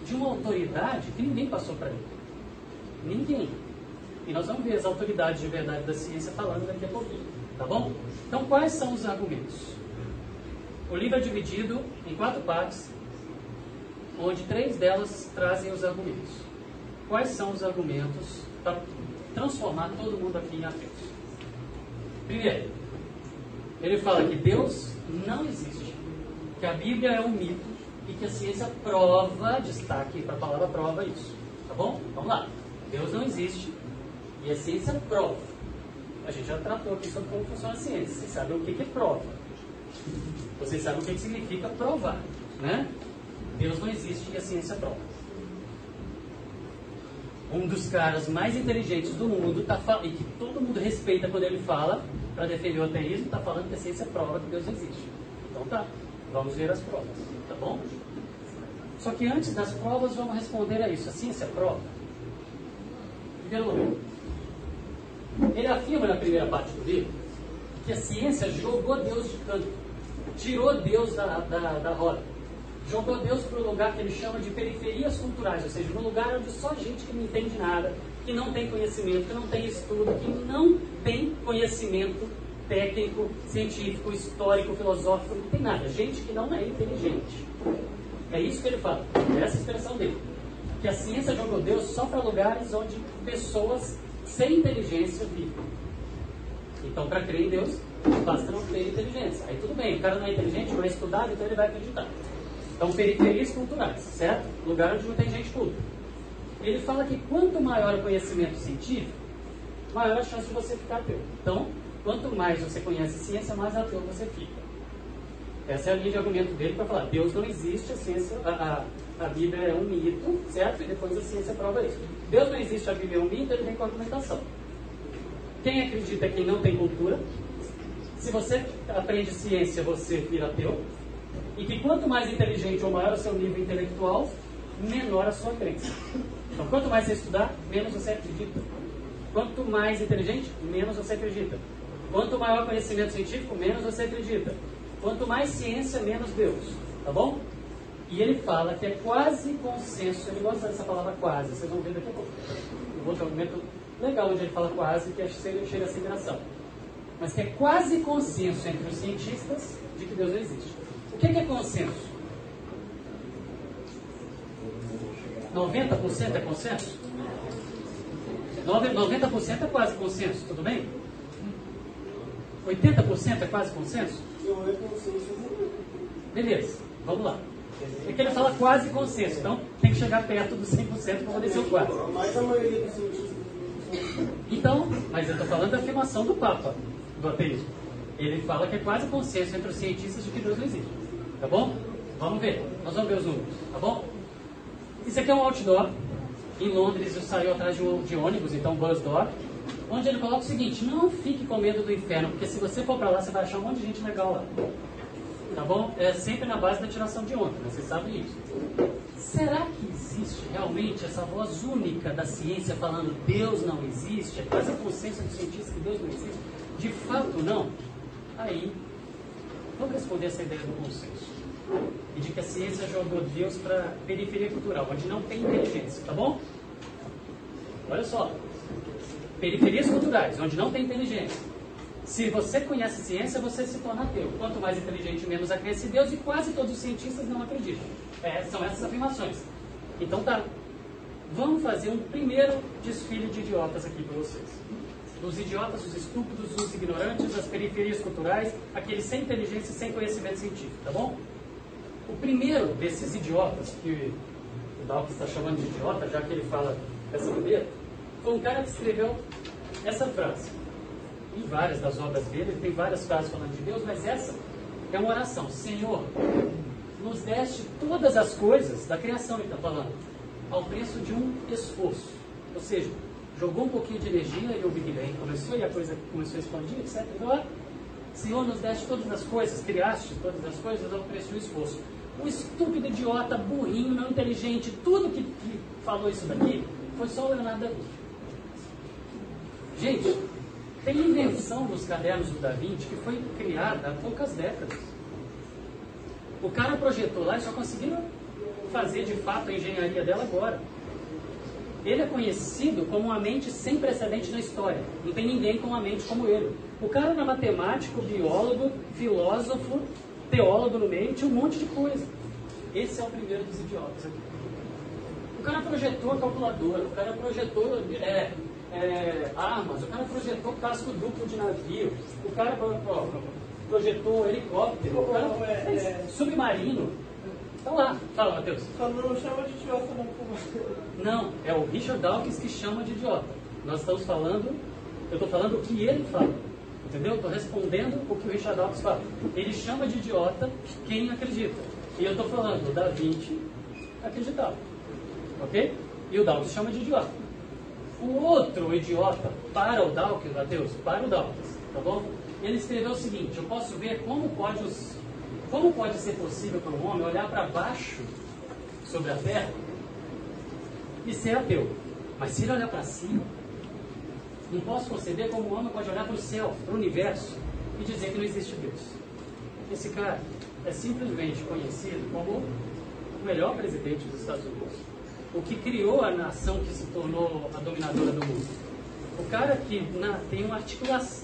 de uma autoridade que ninguém passou para ele. Ninguém. E nós vamos ver as autoridades de verdade da ciência falando daqui a pouquinho. Tá bom? Então quais são os argumentos? O livro é dividido em quatro partes, onde três delas trazem os argumentos. Quais são os argumentos para transformar todo mundo aqui em ateus. Primeiro, ele fala que Deus não existe, que a Bíblia é um mito e que a ciência prova, destaque para a palavra prova isso. Tá bom? Vamos lá. Deus não existe e a ciência prova. A gente já tratou aqui sobre como funciona a ciência. Vocês sabem o que, é prova. Vocês sabem o que, que significa provar. Né? Deus não existe e a ciência prova. um dos caras mais inteligentes do mundo tá e que todo mundo respeita quando ele fala para defender o ateísmo, está falando que a ciência prova que Deus existe. Então tá, vamos ver as provas, tá bom? Só que antes das provas vamos responder a isso. A ciência prova. Primeiro lugar, ele afirma na primeira parte do livro que a ciência jogou Deus de canto, tirou Deus da, da, da roda jogou Deus para o lugar que ele chama de periferias culturais, ou seja, no lugar onde só gente que não entende nada, que não tem conhecimento, que não tem estudo, que não tem conhecimento técnico, científico, histórico, filosófico, não tem nada. Gente que não é inteligente. É isso que ele fala, é essa expressão dele. Que a ciência jogou Deus só para lugares onde pessoas sem inteligência vivem. Então, para crer em Deus, basta não ter inteligência. Aí tudo bem, o cara não é inteligente, não é estudado, então ele vai acreditar. Então, periferias culturais, certo? Lugar onde não tem gente culta. Ele fala que quanto maior o conhecimento científico, maior a chance de você ficar ateu. Então, quanto mais você conhece ciência, mais ateu você fica. Essa é a linha de argumento dele para falar: Deus não existe, a ciência, a, a, a, Bíblia é um mito, certo? E depois a ciência prova isso. Deus não existe, a Bíblia é um mito, ele vem com argumentação. Quem acredita que não tem cultura, se você aprende ciência, você vira ateu. E que quanto mais inteligente ou maior o seu nível intelectual, menor a sua crença. Então, quanto mais você estudar, menos você acredita. Quanto mais inteligente, menos você acredita. Quanto maior o conhecimento científico, menos você acredita. Quanto mais ciência, menos Deus. Tá bom? E ele fala que é quase consenso. Ele gosta dessa palavra quase. Vocês vão ver daqui a pouco. Um outro argumento legal onde ele fala quase, que chega a ser engraçado. Mas que é quase consenso entre os cientistas de que Deus não existe. O que é consenso? 90% é consenso? 90% é quase consenso, tudo bem? 80% é quase consenso? Beleza, vamos lá. É que ele fala quase consenso, então tem que chegar perto dos 100% para poder ser o quase. Mas a maioria dos cientistas. Então, mas eu estou falando da afirmação do Papa, do ateísmo. Ele fala que é quase consenso entre os cientistas de que Deus não existe. Tá bom? Vamos ver. Nós vamos ver os números. Tá bom? Isso aqui é um outdoor. Em Londres eu saiu atrás de, um, de ônibus, então bus door. Onde ele coloca o seguinte: não fique com medo do inferno, porque se você for para lá, você vai achar um monte de gente legal lá. Tá bom? É sempre na base da tiração de onda, né? você sabe isso. Será que existe realmente essa voz única da ciência falando Deus não existe? É quase a consciência dos cientistas que Deus não existe? De fato, não? Aí Vamos responder essa ideia do consenso. E de que a ciência jogou Deus para periferia cultural, onde não tem inteligência, tá bom? Olha só. Periferias culturais, onde não tem inteligência. Se você conhece ciência, você se torna ateu. Quanto mais inteligente, menos acredita em Deus, e quase todos os cientistas não acreditam. É, são essas afirmações. Então tá. Vamos fazer um primeiro desfile de idiotas aqui para vocês os idiotas, os estúpidos, os ignorantes, as periferias culturais, aqueles sem inteligência e sem conhecimento científico, tá bom? O primeiro desses idiotas, que o Dawkins está chamando de idiota, já que ele fala dessa maneira, foi um cara que escreveu essa frase. Em várias das obras dele, ele tem várias frases falando de Deus, mas essa é uma oração. Senhor, nos deste todas as coisas da criação, ele está falando, ao preço de um esforço. Ou seja, jogou um pouquinho de energia e o Big Bang começou e a coisa começou a expandir, etc. Então, Senhor, nos deste todas as coisas, criaste todas as coisas ao preço do esforço. Um estúpido, idiota, burrinho, não inteligente, tudo que, que falou isso daqui foi só o Leonardo da Vinci. Gente, tem invenção nos cadernos do Da Vinci que foi criada há poucas décadas. O cara projetou lá e só conseguiram fazer de fato a engenharia dela agora. Ele é conhecido como uma mente sem precedente na história. Não tem ninguém com uma mente como ele. O cara era matemático, biólogo, filósofo, teólogo no meio, tinha um monte de coisa. Esse é o primeiro dos idiotas aqui. O cara projetou a calculadora, o cara projetou é, é, armas, o cara projetou casco duplo de navio, o cara ó, projetou helicóptero, o cara é, é, submarino. Está lá. Fala, Matheus. Só não chama de idiota, não. Não, é o Richard Dawkins que chama de idiota. Nós estamos falando, eu estou falando o que ele fala. Entendeu? Estou respondendo o que o Richard Dawkins fala. Ele chama de idiota quem acredita. E eu estou falando, o Da Vinci acreditava. Ok? E o Dawkins chama de idiota. O outro idiota, para o Dawkins, Mateus, para o Dawkins, tá bom? Ele escreveu o seguinte: eu posso ver como pode, os, como pode ser possível para um homem olhar para baixo sobre a terra e ser ateu. Mas se ele olhar para cima, não posso conceber como um homem pode olhar para o céu, para o universo, e dizer que não existe Deus. Esse cara é simplesmente conhecido como o melhor presidente dos Estados Unidos. O que criou a nação que se tornou a dominadora do mundo. O cara que na, tem, uma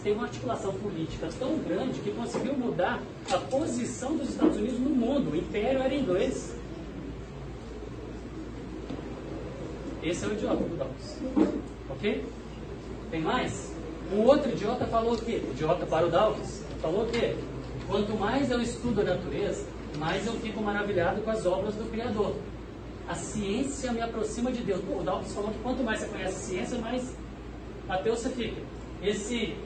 tem uma articulação política tão grande que conseguiu mudar a posição dos Estados Unidos no mundo. O império era inglês. Esse é o idiota do Dawkins. Ok? Tem mais? Um outro idiota falou o quê? Idiota para o Dawkins. Falou o quê? Quanto mais eu estudo a natureza, mais eu fico maravilhado com as obras do Criador. A ciência me aproxima de Deus. Pô, o Dawkins falou que quanto mais você conhece a ciência, mais ateu você fica. Esse,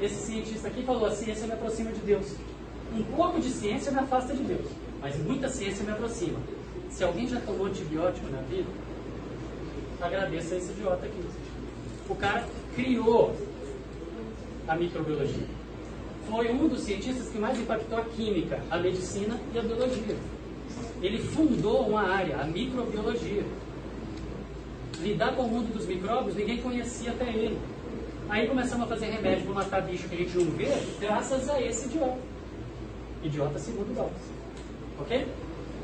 esse cientista aqui falou: a ciência me aproxima de Deus. Um pouco de ciência me afasta de Deus, mas muita ciência me aproxima. Se alguém já tomou antibiótico na vida, agradeça a esse idiota aqui. O cara criou a microbiologia. Foi um dos cientistas que mais impactou a química, a medicina e a biologia. Ele fundou uma área, a microbiologia. Lidar com o mundo dos micróbios, ninguém conhecia até ele. Aí começamos a fazer remédio para matar bicho que a gente não vê, graças a esse idiota. Idiota segundo Dawkins. Ok?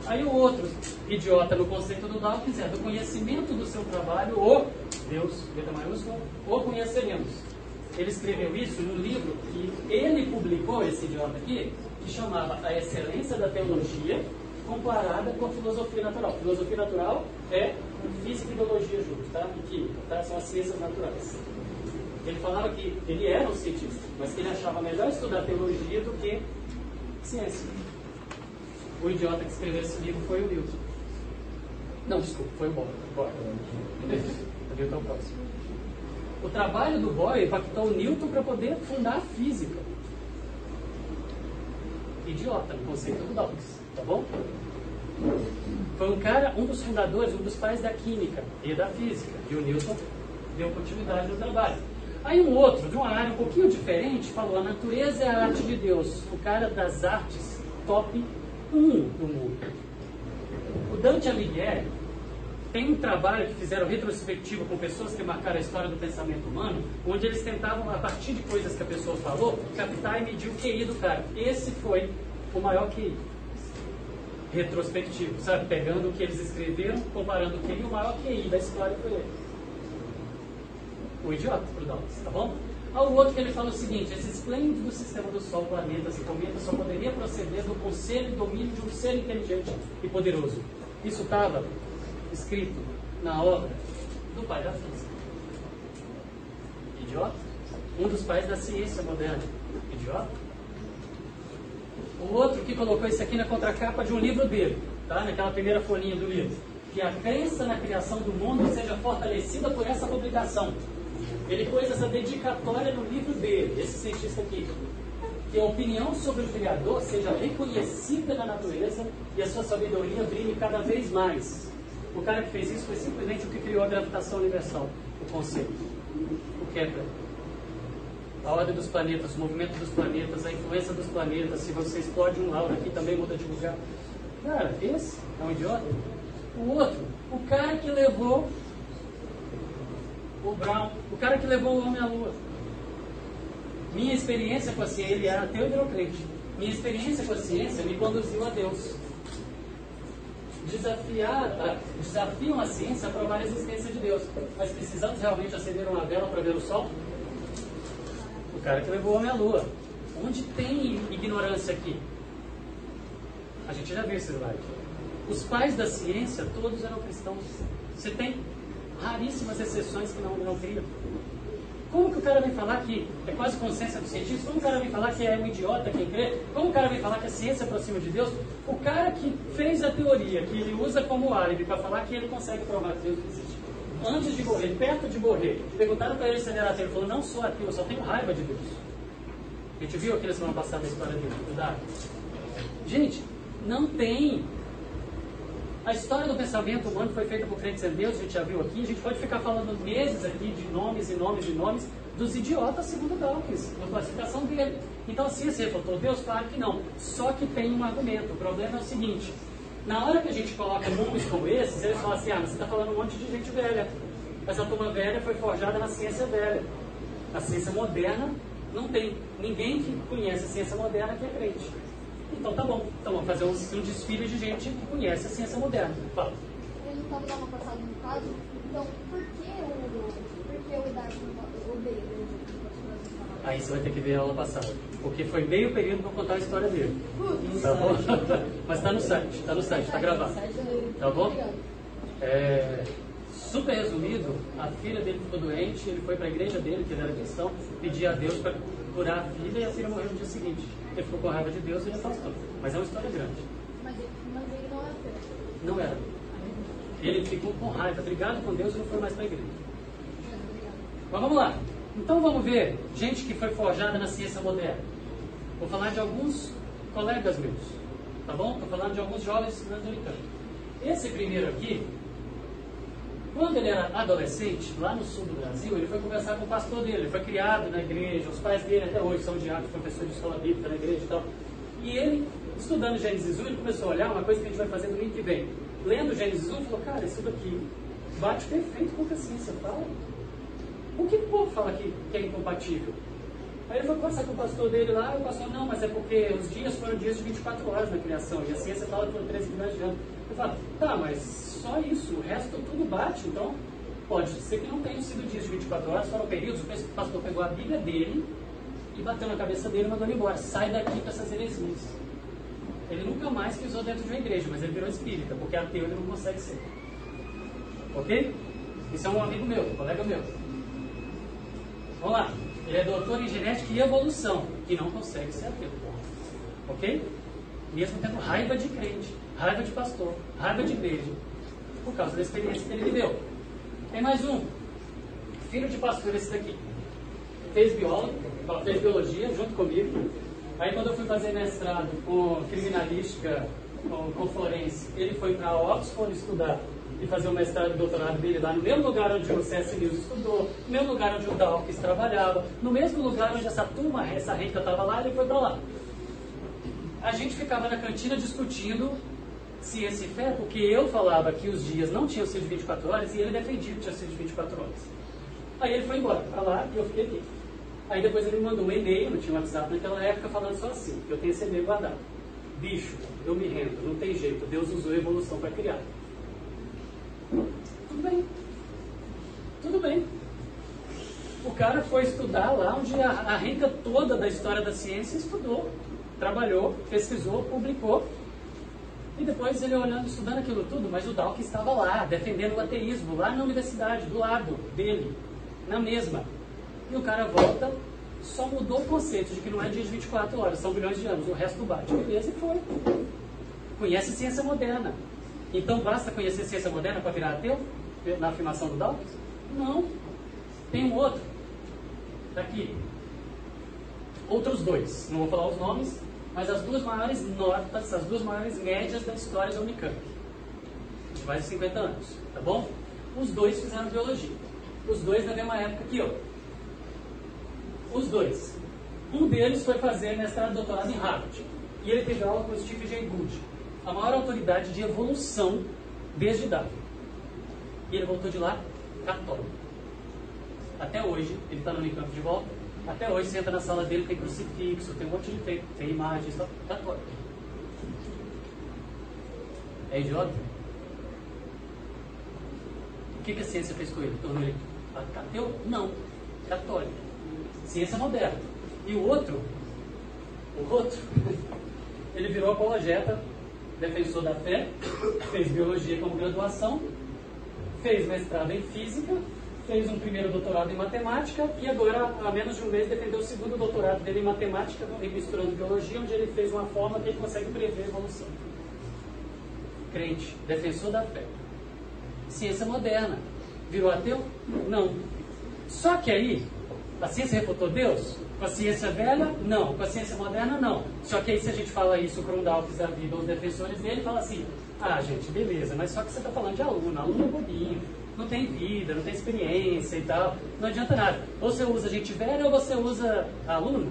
Aí o outro idiota no conceito do Dawkins é do conhecimento do seu trabalho, ou Deus, letra maiúscula, ou conheceremos. Ele escreveu isso num livro que ele publicou, esse idiota aqui, que chamava A Excelência da Teologia comparada com a filosofia natural. Filosofia natural é física e biologia juntos, tá? E química, tá? São as ciências naturais. Ele falava que ele era um cientista, mas que ele achava melhor estudar teologia do que ciência. O idiota que escreveu esse livro foi o Newton. Não, desculpa, foi o. O Newton é o próximo. O trabalho do Boyle impactou o Newton para poder fundar a física. Idiota, no conceito do Dawkins, tá bom? Foi um cara, um dos fundadores, um dos pais da química e da física. E o Newton deu continuidade no trabalho. Aí um outro, de uma área um pouquinho diferente, falou: a natureza é a arte de Deus. O cara das artes top um do mundo. O Dante Alighieri tem um trabalho que fizeram retrospectivo com pessoas que marcaram a história do pensamento humano, onde eles tentavam, a partir de coisas que a pessoa falou, captar e medir o QI do cara. Esse foi o maior QI. Retrospectivo, sabe? Pegando o que eles escreveram, comparando o QI, o maior QI da história foi ele. O idiota, pro Dawkins, tá bom? Ao outro que ele fala o seguinte: esse esplêndido sistema do Sol, planetas e cometas só poderia proceder do conselho e domínio de um ser inteligente e poderoso. Isso estava escrito na obra do pai da física. Idiota? Um dos pais da ciência moderna. Idiota? O outro que colocou isso aqui na contracapa de um livro dele, tá? naquela primeira folhinha do livro. Que a crença na criação do mundo seja fortalecida por essa publicação. Ele pôs essa dedicatória no livro dele, esse cientista aqui. Que a opinião sobre o Criador seja reconhecida na natureza e a sua sabedoria brilhe cada vez mais. O cara que fez isso foi simplesmente o que criou a gravitação universal, o conceito, o Kepler. A ordem dos planetas, o movimento dos planetas, a influência dos planetas, se você explode um aura aqui também muda de lugar. Cara, esse é um idiota. O outro, o cara que levou o Brown, o cara que levou o homem à lua. Minha experiência com a ciência, ele era ateu e. Minha experiência com a ciência me conduziu a Deus. Desafiar, desafiam a ciência a provar a existência de Deus. Mas precisamos realmente acender uma vela para ver o sol? O cara que levou o homem à lua. Onde tem ignorância aqui? A gente já viu esse slide. Os pais da ciência, todos eram cristãos. Você tem raríssimas exceções que não, não criam. Como que o cara vem falar que é quase consciência do cientista? Como o cara vem falar que é um idiota quem crê? Como o cara vem falar que a ciência aproxima de Deus? O cara que fez a teoria, que ele usa como álibi para falar que ele consegue provar que Deus existe. Antes de morrer, perto de morrer, perguntaram para ele se ele era ateu. Ele falou: Não sou ateu, eu só tenho raiva de Deus. A gente viu aqui na semana passada a história dele, cuidado. Gente, não tem A história do pensamento humano foi feita por crentes em Deus, a gente já viu aqui. A gente pode ficar falando meses aqui de nomes e nomes e nomes dos idiotas segundo Dawkins, na classificação dele. Então, a ciência refutou Deus? Claro que não. Só que tem um argumento. O problema é o seguinte: na hora que a gente coloca nomes como esses, eles falam assim: ah, você está falando um monte de gente velha. Essa turma velha foi forjada na ciência velha. A ciência moderna não tem ninguém que conhece a ciência moderna que é crente. Então tá bom. Então vamos fazer um, um desfile de gente que conhece a ciência moderna. Fala. Não estava dando uma passada no caso, então por que o, por que o Darwin odeia Aí você vai ter que ver a aula passada. Porque foi meio período para contar a história dele. Tá bom? <laughs> Mas está no site, está no site, está gravado. Tá bom? É, super resumido, a filha dele ficou doente, ele foi para a igreja dele, que ele era cristão, pedir a Deus para curar a filha e a filha morreu no dia seguinte. Ele ficou com raiva de Deus e ele afastou. Mas é uma história grande. Mas ele, mas ele não é ateu. Não era. Ele ficou com raiva, brigado com Deus e não foi mais para a igreja. Mas vamos lá. Então vamos ver gente que foi forjada na ciência moderna. Vou falar de alguns colegas meus, tá bom? Estou falando de alguns jovens estudantes americanos. Esse primeiro aqui, quando ele era adolescente, lá no sul do Brasil, ele foi conversar com o pastor dele. Ele foi criado na igreja, os pais dele até hoje são diáconos, professores de escola bíblica na igreja e tal. E ele, estudando Gênesis 1, ele começou a olhar uma coisa que a gente vai fazer domingo que vem. Lendo Gênesis 1, falou, cara, isso daqui bate perfeito com o que a ciência fala. O que o povo fala que, que é incompatível? Aí ele foi conversar com o pastor dele lá, e o pastor, não, mas é porque os dias foram dias de 24 horas na criação, e a ciência fala que foram 13 milhões de anos. Eu falo, tá, mas só isso, o resto tudo bate, então pode ser que não tenham sido dias de 24 horas, foram períodos, o pastor pegou a Bíblia dele e bateu na cabeça dele e mandou ele embora. Sai daqui com essas heresias. Ele nunca mais pisou dentro de uma igreja, mas ele virou espírita, porque ateu ele não consegue ser. Ok? Isso é um amigo meu, um colega meu. Vamos lá. Ele é doutor em genética e evolução e não consegue ser ateu. Ok? Mesmo tendo raiva de crente, raiva de pastor, raiva de igreja, por causa da experiência que ele viveu. Tem mais um. Filho de pastor, esse daqui. Fez biólogo, fez biologia junto comigo. Aí quando eu fui fazer mestrado com criminalística, com, com forense, ele foi para Oxford estudar e fazer o mestrado e doutorado dele lá no mesmo lugar onde o C.S. Lewis estudou, no mesmo lugar onde o Dawkins trabalhava, no mesmo lugar onde essa turma, essa rica estava lá, ele foi para lá. A gente ficava na cantina discutindo ciência e fé, porque eu falava que os dias não tinham sido 24 horas e ele defendia que tinha sido 24 horas. Aí ele foi embora para lá e eu fiquei aqui. Aí depois ele me mandou um e-mail, não tinha WhatsApp naquela época, falando só assim, que eu tenho esse e-mail guardado. Bicho, eu me rendo, não tem jeito, Deus usou a evolução para criar. Tudo bem. Tudo bem. O cara foi estudar lá onde a, a rica toda da história da ciência estudou, trabalhou, pesquisou, publicou. E depois ele olhando, estudando aquilo tudo, mas o Dawkins estava lá, defendendo o ateísmo, lá na universidade, do lado dele, na mesma. E o cara volta, só mudou o conceito de que não é dia de 24 horas, são bilhões de anos, o resto bate. Beleza, e foi. Conhece ciência moderna. Então basta conhecer ciência moderna para virar ateu? Na afirmação do Dawkins? Não. Tem um outro. Daqui. Outros dois. Não vou falar os nomes, mas as duas maiores notas, as duas maiores médias da história da Unicamp. De mais de 50 anos. Tá bom? Os dois fizeram biologia. Os dois na mesma época que eu. Os dois. Um deles foi fazer mestrado e doutorado em Harvard. E ele teve aula com o Steve Jay Gould a maior autoridade de evolução desde Darwin. E ele voltou de lá católico. Até hoje, ele está no Unicamp de volta. Até hoje, você entra na sala dele, tem crucifixo, tem um monte de tem, tem imagens, católico. É idiota? O que, que a ciência fez com ele? Tornou ele ateu? Não. Católico. Ciência moderna. E o outro, o outro, <laughs> ele virou apologeta defensor da fé, fez biologia como graduação, fez mestrado em física, fez um primeiro doutorado em matemática e agora, há menos de um mês, defendeu o segundo doutorado dele em matemática, misturando biologia, onde ele fez uma forma que ele consegue prever a evolução. Crente, defensor da fé. Ciência moderna. Virou ateu? Não. Só que aí, a ciência refutou Deus? Com a ciência velha, não. Com a ciência moderna, não. Só que aí se a gente fala isso para um Dawkins da vida, os defensores dele, fala assim, Ah, gente, beleza, mas só que você está falando de aluno, aluno é bobinho, não tem vida, não tem experiência e tal, não adianta nada. Ou você usa gente velha ou você usa aluno.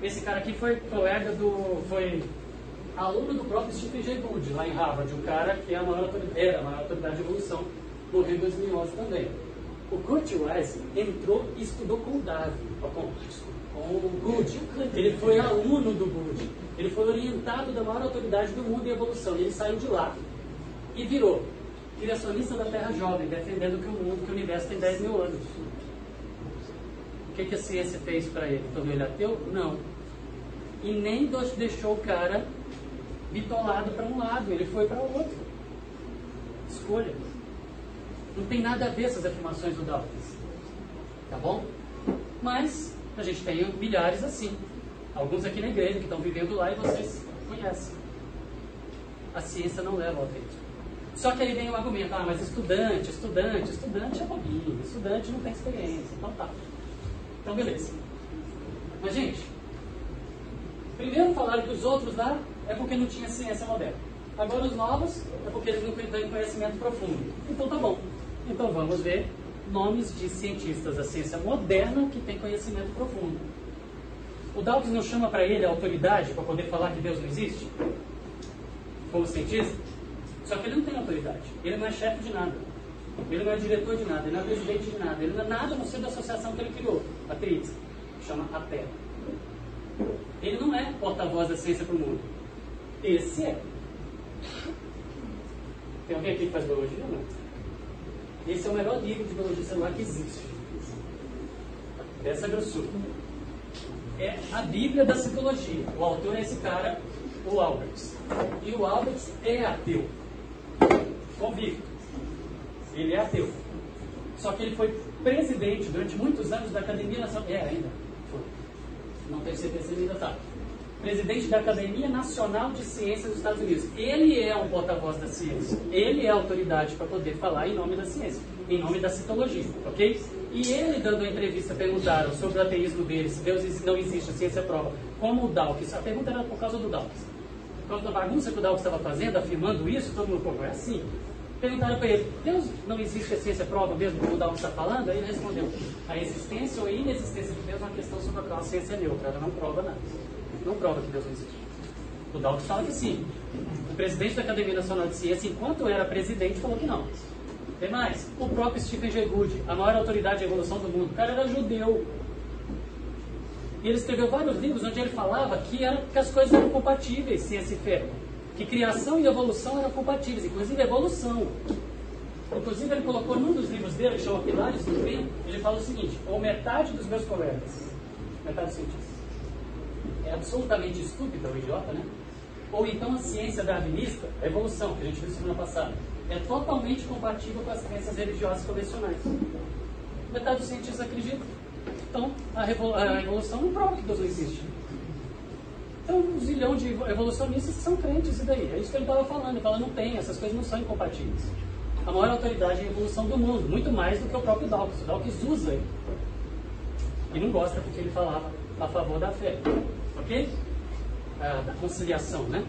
Esse cara aqui foi colega do. foi aluno do próprio Stephen Jay Gould, lá em Harvard, um cara que é a maior autoridade, era a maior autoridade de evolução, morreu em 2011 também. O Kurt Wise entrou e estudou com o com, com o Gould. Ele foi aluno do Gould. Ele foi orientado da maior autoridade do mundo em evolução. E ele saiu de lá e virou criacionista da Terra Jovem, defendendo que o mundo, que o universo tem 10 mil anos. O que, que a ciência fez para ele? Tornou ele ateu? Não. E nem deixou o cara bitolado para um lado, ele foi para o outro. Escolha. Não tem nada a ver essas afirmações do Dawkins. Tá bom? Mas a gente tem milhares assim. Alguns aqui na igreja que estão vivendo lá e vocês conhecem. A ciência não leva ao ateísmo. Só que aí vem o argumento, ah, mas estudante, estudante, estudante é bobinho, estudante não tem experiência. Então tá. Então beleza. Mas gente, primeiro falaram que os outros lá é porque não tinha ciência moderna. Agora os novos é porque eles não têm conhecimento profundo. Então tá bom. Então vamos ver nomes de cientistas da ciência moderna que têm conhecimento profundo. O Dawkins não chama para ele a autoridade para poder falar que Deus não existe? Como cientista? Só que ele não tem autoridade. Ele não é chefe de nada. Ele não é diretor de nada. Ele não é presidente de nada. Ele não é nada no ser da associação que ele criou, a TRITS, chama a Terra. Ele não é porta-voz da ciência para o mundo. Esse é. Tem alguém aqui que faz biologia? Não. Esse é o melhor livro de biologia celular que existe. Dessa grossura. É a Bíblia da citologia. O autor é esse cara, o Alberts. E o Alberts é ateu. Convicto. Ele é ateu. Só que ele foi presidente durante muitos anos da Academia Nacional. É, ainda. Foi. Não tenho certeza se ele ainda está presidente da Academia Nacional de Ciências dos Estados Unidos. Ele é um porta-voz da ciência. Ele é autoridade para poder falar em nome da ciência, em nome da citologia, ok? E ele, dando a entrevista, perguntaram sobre o ateísmo dele, se Deus não existe, a ciência prova, como o Dawkins. A pergunta era por causa do Dawkins. Por causa da bagunça que o Dawkins estava fazendo, afirmando isso, todo mundo, pô, é assim. Perguntaram para ele, Deus não existe, a ciência prova mesmo, como o Dawkins está falando? Aí ele respondeu, a existência ou a inexistência de Deus é uma questão sobre a qual a ciência é neutra, ela não prova nada não prova que Deus não existe. O Dawkins fala que sim. O presidente da Academia Nacional de Ciência, enquanto era presidente, falou que não. Tem mais, o próprio Stephen Jay Gould, a maior autoridade de evolução do mundo, o cara era judeu. E ele escreveu vários livros onde ele falava que, era, que as coisas eram compatíveis, ciência e fé. Que criação e evolução eram compatíveis, inclusive evolução. Inclusive ele colocou num dos livros dele, que chama Pilares do Bem, ele fala o seguinte, ou metade dos meus colegas, metade cientistas, é absolutamente estúpida ou idiota, né? Ou então a ciência darwinista, a evolução, que a gente viu semana passada, é totalmente compatível com as crenças religiosas convencionais. Metade dos cientistas acredita. Então, a, a evolução não prova que Deus não existe. Então, um zilhão de evolucionistas são crentes, e daí? É isso que ele estava falando. Ele fala, não tem, essas coisas não são incompatíveis. A maior autoridade é a evolução do mundo, muito mais do que o próprio Dawkins. O Dawkins usa ele. E não gosta porque ele falava a favor da fé ok? Ah, da conciliação, né?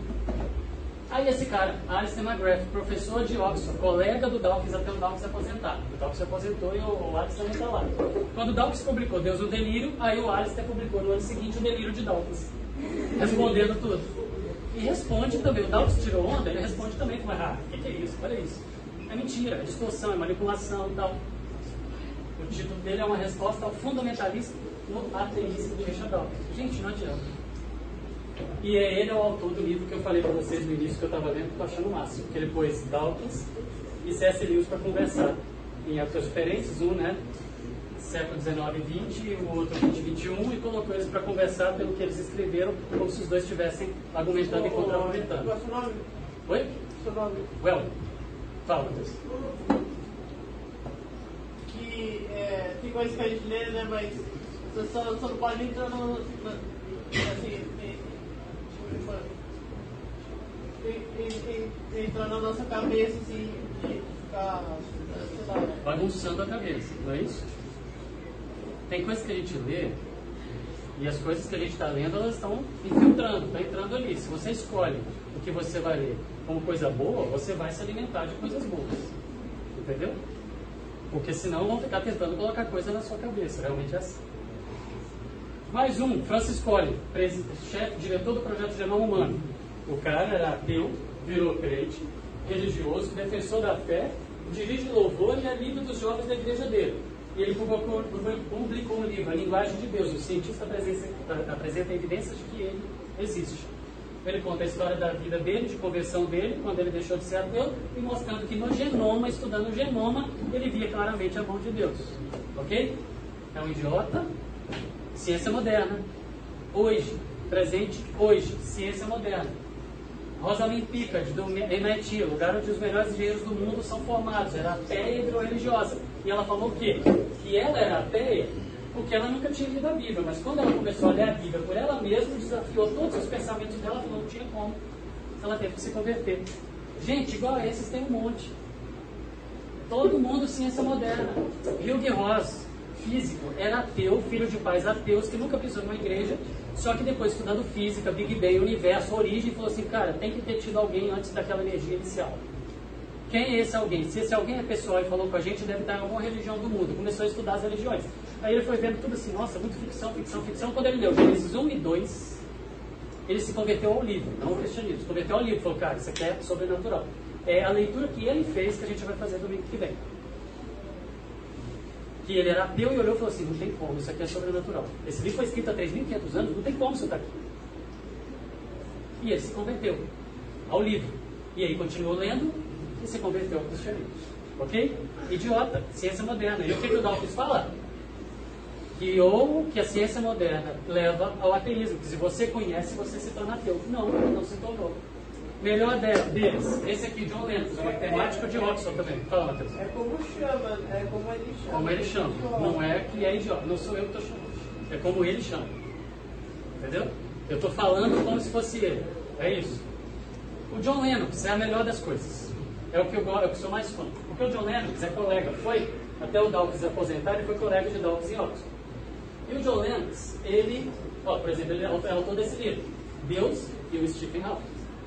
Aí esse cara, Alistair McGrath, professor de Oxford, colega do Dawkins até o Dawkins se aposentar. O Dawkins se aposentou e o, Alistair não está lá. Quando o Dawkins publicou Deus no Delírio, aí o Alistair publicou no ano seguinte o Delírio de Dawkins, respondendo tudo. E responde também, o Dawkins tirou onda, ele responde também com errado. O que, que é isso? Olha isso. É mentira, é distorção, é manipulação e tal. O título dele é uma resposta ao fundamentalista no ateísmo de Richard Dawkins. Gente, não adianta. E é ele é o autor do livro que eu falei para vocês no início que eu estava lendo, que estou achando o máximo. Que ele pôs Dawkins e C.S. Lewis para conversar em épocas diferentes, um, né? Século XIX e XX, o outro 20 e 21, e colocou eles para conversar pelo que eles escreveram, como se os dois estivessem argumentando e contra-argumentando. É? Oi? Seu nome? Well, fala, coisas que a gente lê, né? Mas você só, só não pode entrar no. assim, entrar na nossa cabeça assim, de ficar, lá. Bagunçando a cabeça, não é isso? Tem coisas que a gente lê E as coisas que a gente está lendo, elas estão infiltrando, estão entrando ali. Se você escolhe o que você vai ler como coisa boa, você vai se alimentar de coisas boas. Entendeu? Porque senão vão ficar tentando colocar coisa na sua cabeça. Realmente é assim. Mais um, Francis Collin, chefe, diretor do projeto Genoma Humano. O cara era ateu, virou crente, religioso, defensor da fé, dirige louvor e é líder dos jovens da igreja dele. E ele publicou, publicou um livro, A Linguagem de Deus. O cientista apresenta, apresenta evidências de que ele existe. Ele conta a história da vida dele, de conversão dele, quando ele deixou de ser ateu, e mostrando que no genoma, estudando o genoma, ele via claramente a mão de Deus. Ok? É um idiota, Ciência moderna. Hoje, presente hoje, ciência moderna. Rosalind Pickard, do MIT, lugar onde os melhores engenheiros do mundo são formados, era ateia hidro-religiosa. E ela falou o quê? Que ela era ateia porque ela nunca tinha lido a Bíblia, mas quando ela começou a ler a Bíblia por ela mesma, desafiou todos os pensamentos dela, não tinha como. Ela teve que se converter. Gente, igual a esses tem um monte. Todo mundo ciência moderna. Hugh Ross, físico, era ateu, filho de pais ateus, que nunca pisou numa igreja, só que depois estudando física, Big Bang, universo, origem, falou assim, cara, tem que ter tido alguém antes daquela energia inicial. Quem é esse alguém? Se esse alguém é pessoal e falou com a gente, deve estar em alguma religião do mundo. Começou a estudar as religiões. Aí ele foi vendo tudo assim, nossa, muito ficção, ficção, ficção. Quando ele leu Gênesis 1 e 2, ele se converteu ao livro, não ao cristianismo. Se converteu ao livro, falou, cara, isso aqui é sobrenatural. É a leitura que ele fez que a gente vai fazer domingo que vem que ele era ateu e olhou e falou assim: não tem como, isso aqui é sobrenatural. Esse livro foi escrito há 3.500 anos, não tem como isso estar tá aqui. E ele se converteu ao livro. E aí continuou lendo e se converteu ao cristianismo. Ok? Idiota, ciência moderna. E o que, que o Dawkins fala? Que ou que a ciência moderna leva ao ateísmo, que se você conhece, você se torna ateu. Não, não se tornou. Melhor deles, esse aqui, John Lennon, é matemático de Oxford também. Fala, Matheus. É como chama, é como ele chama. Como ele chama. Não é que é idiota. Não sou eu que estou chamando. É como ele chama. Entendeu? Eu estou falando como se fosse ele. É isso. O John Lennox é a melhor das coisas. É o que eu, é o que sou mais fã. Porque o John Lennox é colega. Foi, até o Dawkins aposentar, ele foi colega de Dawkins em Oxford. E o John Lennox, ele, ó, por exemplo, ele é autor desse livro. Deus e o Stephen Hawking.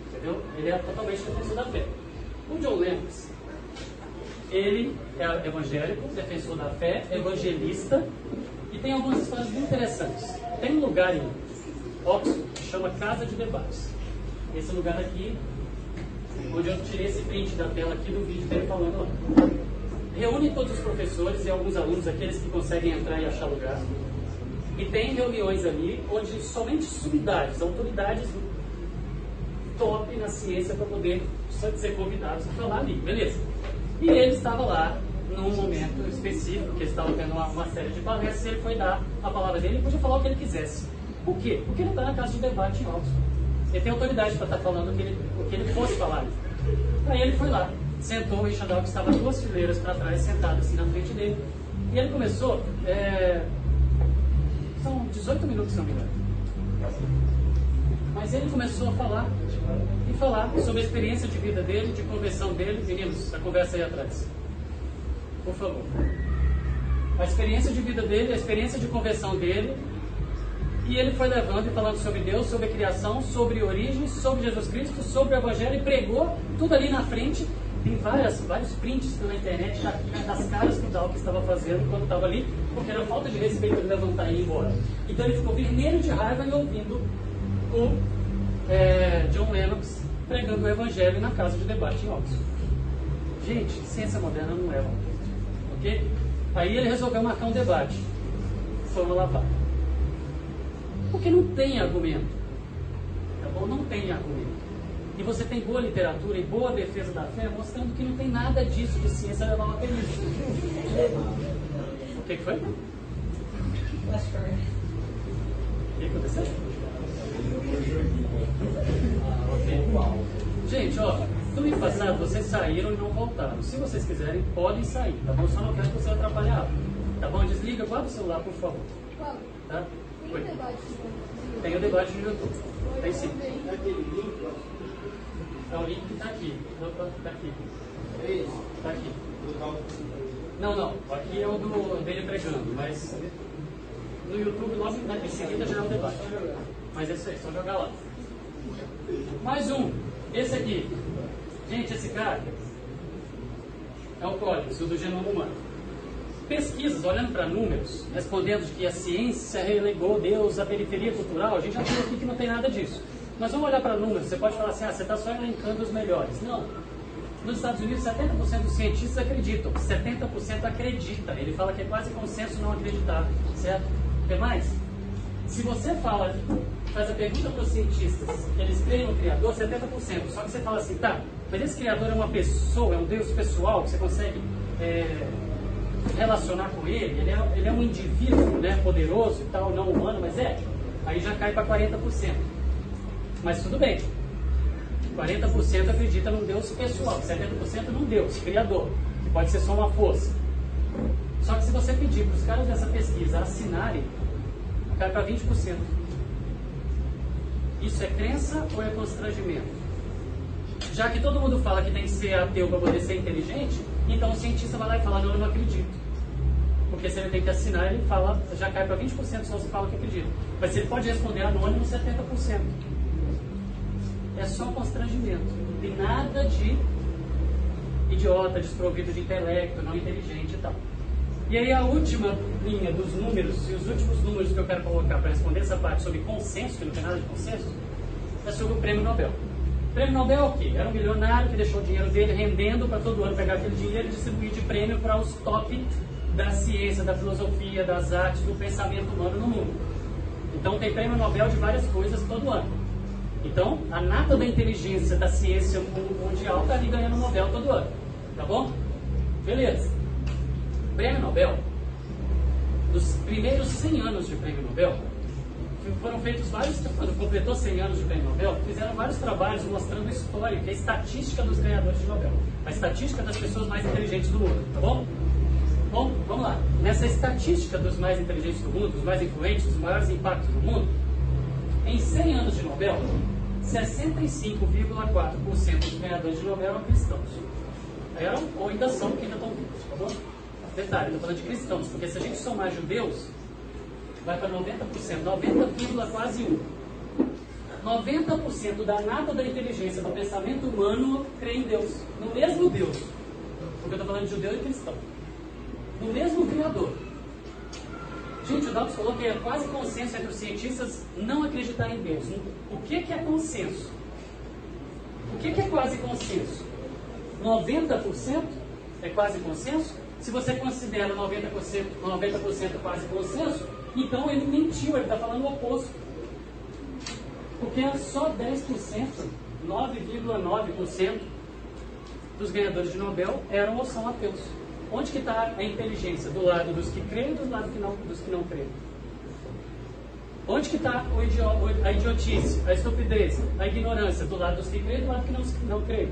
Entendeu? Ele é totalmente defensor da fé. O John Lennox, ele é evangélico, defensor da fé, evangelista, e tem algumas histórias muito interessantes. Tem um lugar em Oxford que chama Casa de Debates. Esse lugar aqui, onde eu tirei esse print da tela aqui do vídeo dele falando lá. Reúne todos os professores e alguns alunos, aqueles que conseguem entrar e achar lugar. E tem reuniões ali onde somente sumidades, autoridades top na ciência para poder ser convidados a falar ali, beleza. E ele estava lá num momento específico, que ele estava tendo uma, uma, série de palestras, e ele foi dar a palavra dele e podia falar o que ele quisesse. Por quê? Porque ele está na casa de debate em Oxford. Ele tem autoridade para estar tá falando o que ele, o que ele fosse falar. Aí ele foi lá, sentou, o Richard Dawkins estava duas fileiras para trás, sentado assim na frente dele. E ele começou. É... São 18 minutos, se não me engano. Mas ele começou a falar e falar sobre a experiência de vida dele, de conversão dele. Meninos, a conversa aí atrás. Por favor. A experiência de vida dele, a experiência de conversão dele. E ele foi levando e falando sobre Deus, sobre a criação, sobre origem, sobre Jesus Cristo, sobre o Evangelho e pregou tudo ali na frente. Tem várias, vários prints na internet das caras que o Dawkins estava fazendo quando estava ali, porque era falta de respeito ele levantar e ir embora. Então ele ficou vermelho de raiva e ouvindo o é, John Lennox pregando o evangelho na casa de debate em Oxford. Gente, ciência moderna não é uma ok? Aí ele resolveu marcar um debate. Foi uma lavada. Porque não tem argumento. Tá bom? Não tem argumento. E você tem boa literatura e boa defesa da fé mostrando que não tem nada disso de ciência levar uma perícia. O que, que foi? O que aconteceu? Gente, ó, domingo passado vocês saíram e não voltaram. Se vocês quiserem, podem sair, tá bom? Só não quero que você atrapalhe Tá bom? Desliga, guarda o celular, por favor. Tá? Tem o debate Tem o debate no YouTube. Tem sim. É o link que tá aqui. Opa, tá aqui. Tá aqui. Não, não. Aqui é o do, dele pregando, mas no YouTube, logo em seguida já é um debate. Mas é isso aí, só jogar lá. Mais um. Esse aqui. Gente, esse cara é o código do genoma humano. Pesquisas, olhando para números, respondendo que a ciência relegou Deus à periferia cultural, a gente já viu aqui que não tem nada disso. Mas vamos olhar para números. Você pode falar assim, ah, você está só elencando os melhores. Não. Nos Estados Unidos, 70% dos cientistas acreditam. 70% acredita. Ele fala que é quase consenso não acreditar. Certo? Que mais? Se você fala, faz a pergunta para os cientistas, eles creem no Criador, 70%. Só que você fala assim, tá, mas esse Criador é uma pessoa, é um Deus pessoal, que você consegue é, relacionar com ele, ele é, ele é um indivíduo né, poderoso e tal, não humano, mas é. Aí já cai para 40%. Mas tudo bem. 40% acredita num Deus pessoal, 70% num Deus criador, que pode ser só uma força. Só que se você pedir para os caras dessa pesquisa assinarem, cai para 20%. Isso é crença ou é constrangimento? Já que todo mundo fala que tem que ser ateu para poder ser inteligente, então o cientista vai lá e fala, não, eu não acredito. Porque se ele tem que assinar, ele fala, já cai para 20% só se fala que acredita. Mas ele pode responder anônimo 70% é só constrangimento. Não tem nada de idiota, desprovido de intelecto, não inteligente e tal. E aí a última linha dos números, e os últimos números que eu quero colocar para responder essa parte sobre consenso, que não tem nada de consenso, é sobre o prêmio Nobel. Prêmio Nobel é o quê? Era um milionário que deixou o dinheiro dele rendendo para todo ano pegar aquele dinheiro e distribuir de prêmio para os top da ciência, da filosofia, das artes, do pensamento humano no mundo. Então tem prêmio Nobel de várias coisas todo ano. Então, a nata da inteligência da ciência mundial está ali ganhando Nobel todo ano. Tá bom? Beleza. Prêmio Nobel, dos primeiros 100 anos de Prêmio Nobel, foram feitos vários, quando completou 100 anos de Prêmio Nobel, fizeram vários trabalhos mostrando a história, que é a estatística dos ganhadores de Nobel. A estatística das pessoas mais inteligentes do mundo, tá bom? Bom, vamos lá. Nessa estatística dos mais inteligentes do mundo, dos mais influentes, dos maiores impactos do mundo, em 100 anos de Nobel, 65,4% dos ganhadores de Nobel eram cristãos. Eram ou ainda são, que ainda estão vivos, tá bom? Detalhe, estou falando de cristãos, porque se a gente somar judeus, vai para 90%, 90, quase 1. 90% da nata da inteligência, do pensamento humano, crê em Deus. No mesmo Deus. Porque eu estou falando de judeu e cristão. No mesmo Criador. Gente, o Dobbs falou que é quase consenso entre os cientistas não acreditar em Deus. O que, que é consenso? O que, que é quase consenso? 90% é quase consenso? Se você considera 90%, 90 quase consenso, então ele mentiu, ele está falando o oposto. Porque é só 10%, 9,9% dos ganhadores de Nobel eram ou são ateus. Onde que está a inteligência? Do lado dos que creem do lado que não, dos que não creem. Onde que está a idiotice, a estupidez, a ignorância? Do lado dos que creem e do lado que não, não creem.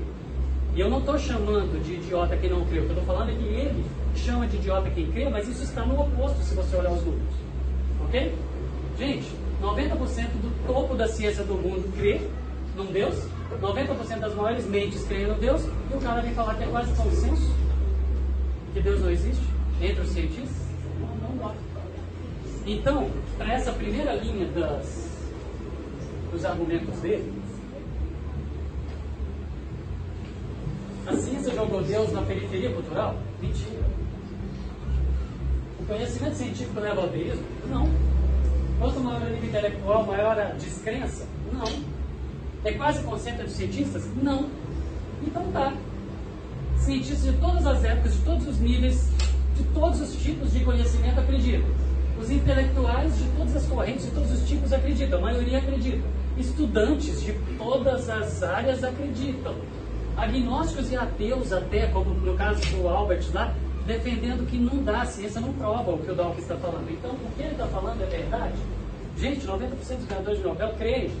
E eu não estou chamando de idiota quem não crê. O que eu estou falando é que ele chama de idiota quem crê, mas isso está no oposto se você olhar os números. Ok? Gente, 90% do topo da ciência do mundo crê num Deus, 90% das maiores mentes creem no Deus, e o cara vem falar que é quase consenso que Deus não existe entre os cientistas? Não, não dá. Então, para essa primeira linha das, dos argumentos dele, a ciência jogou Deus na periferia cultural? Mentira. O conhecimento científico leva ao deísmo? Não. Quanto maior a nível intelectual, maior a descrença? Não. É quase conceito de cientistas? Não. Então tá cientistas de todas as épocas, de todos os níveis, de todos os tipos de conhecimento acreditam. Os intelectuais de todas as correntes, de todos os tipos acreditam, a maioria acredita. Estudantes de todas as áreas acreditam. Agnósticos e ateus até, como no caso do Albert lá, defendendo que não dá, a ciência não prova o que o Dawkins está falando. Então, o que ele está falando é verdade? Gente, 90% dos ganhadores de Nobel creem.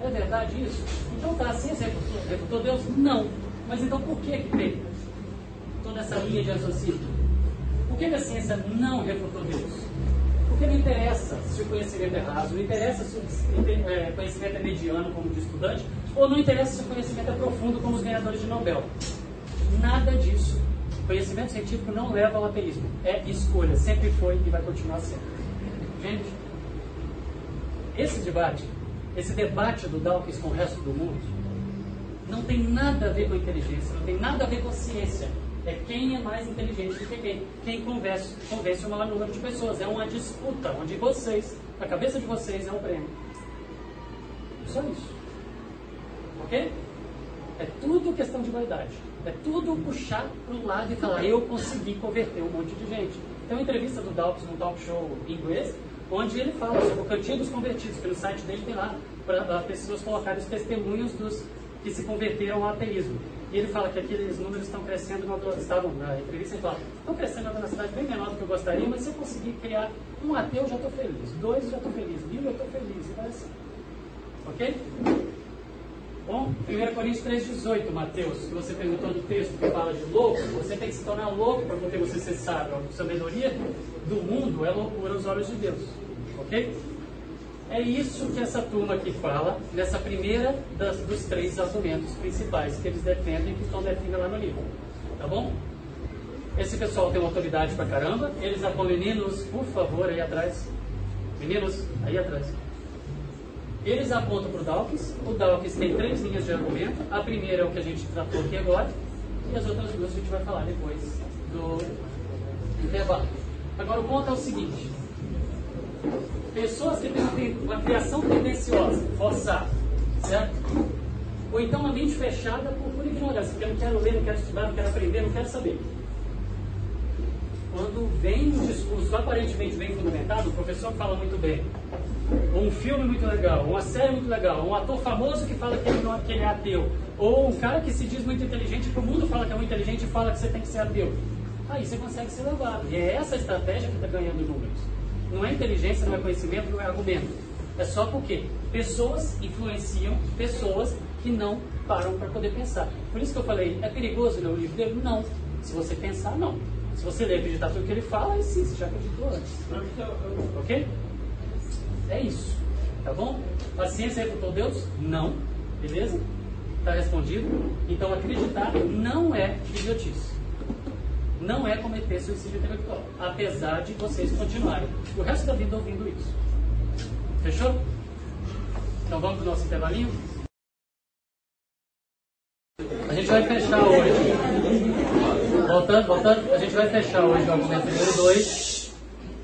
É verdade isso? Então tá, a ciência refutou, refutou Deus? Não. Mas então por que que tem toda essa linha de raciocínio? Por que, a ciência não refutou Deus? Porque não interessa se o conhecimento é raso, não interessa se o é, conhecimento é mediano, como de estudante, ou não interessa se o conhecimento é profundo, como os ganhadores de Nobel. Nada disso. Conhecimento científico não leva ao ateísmo. É escolha, sempre foi e vai continuar sendo. Gente, esse debate, esse debate do Dawkins com o resto do mundo, não tem nada a ver com inteligência, não tem nada a ver com ciência. É quem é mais inteligente do que quem. Quem convence, convence o maior número de pessoas. É uma disputa onde vocês, a cabeça de vocês é o prêmio. Só isso. Ok? É tudo questão de vaidade. É tudo puxar para o lado e falar, eu consegui converter um monte de gente. Tem uma entrevista do Dawkins num talk show em inglês, onde ele fala sobre o cantinho dos convertidos, que no site dele tem lá para as pessoas colocarem os testemunhos dos que se converteram ao ateísmo. E ele fala que aqueles números estão crescendo, estavam na entrevista, ele fala, estão crescendo na velocidade bem menor do que eu gostaria, mas se eu conseguir criar um ateu, já estou feliz. Dois, já estou feliz. Mil, já estou feliz. E vai assim. Ok? Bom, 1 Coríntios 3,18, Mateus, se você perguntou do texto que fala de louco, você tem que se tornar louco para poder você ser sábio. A sabedoria do mundo é loucura aos olhos de Deus. Ok? É isso que essa turma aqui fala nessa primeira das, dos três argumentos principais que eles defendem que estão definidos lá no livro. Tá bom? Esse pessoal tem uma autoridade pra caramba. Eles apontam, meninos, por favor, aí atrás. Meninos, aí atrás. Eles apontam para o Dawkins. O Dawkins tem três linhas de argumento. A primeira é o que a gente tratou aqui agora. E as outras duas a gente vai falar depois do intervalo. Agora, o ponto é o seguinte. Pessoas que têm uma criação tendenciosa, forçada, certo? Ou então uma mente fechada por, por ignorância, porque eu não quero ler, não quero estudar, não quero aprender, não quero saber. Quando vem um discurso aparentemente bem fundamentado, o professor fala muito bem, um filme muito legal, uma série muito legal, um ator famoso que fala que ele, não, que ele é ateu, ou um cara que se diz muito inteligente, que o mundo fala que é muito inteligente e fala que você tem que ser ateu. Aí você consegue ser levado. E é essa estratégia que está ganhando números. Não é inteligência, não é conhecimento, não é argumento. É só porque pessoas influenciam pessoas que não param para poder pensar. Por isso que eu falei, é perigoso ler o livro dele? Não. Se você pensar, não. Se você ler e acreditar tudo que ele fala, aí sim, você já acreditou antes. Ok? É isso. Tá bom? A ciência refutou Deus? Não. Beleza? Está respondido? Então acreditar não é idiotice não é cometer suicídio intelectual, apesar de vocês continuarem o resto da vida ouvindo isso. Fechou? Então vamos para o nosso intervalinho? A gente vai fechar hoje. Voltando, voltando, a gente vai fechar hoje o argumento número 2.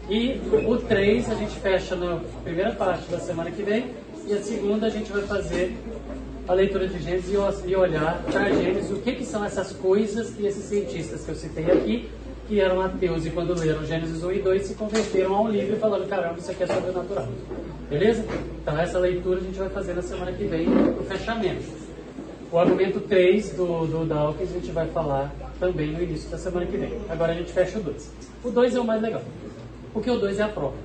E o 3 a gente fecha na primeira parte da semana que vem. E a segunda a gente vai fazer a leitura de Gênesis e olhar para Gênesis o que, que são essas coisas que esses cientistas que eu citei aqui, que eram ateus e quando leram Gênesis 1 e 2 se converteram ao livro falando, caramba, isso aqui é sobrenatural. Beleza? Então essa leitura a gente vai fazer na semana que vem, o fechamento. O argumento 3 do, do Dawkins a gente vai falar também no início da semana que vem. Agora a gente fecha o 2. O 2 é o mais legal, porque o 2 é a prova.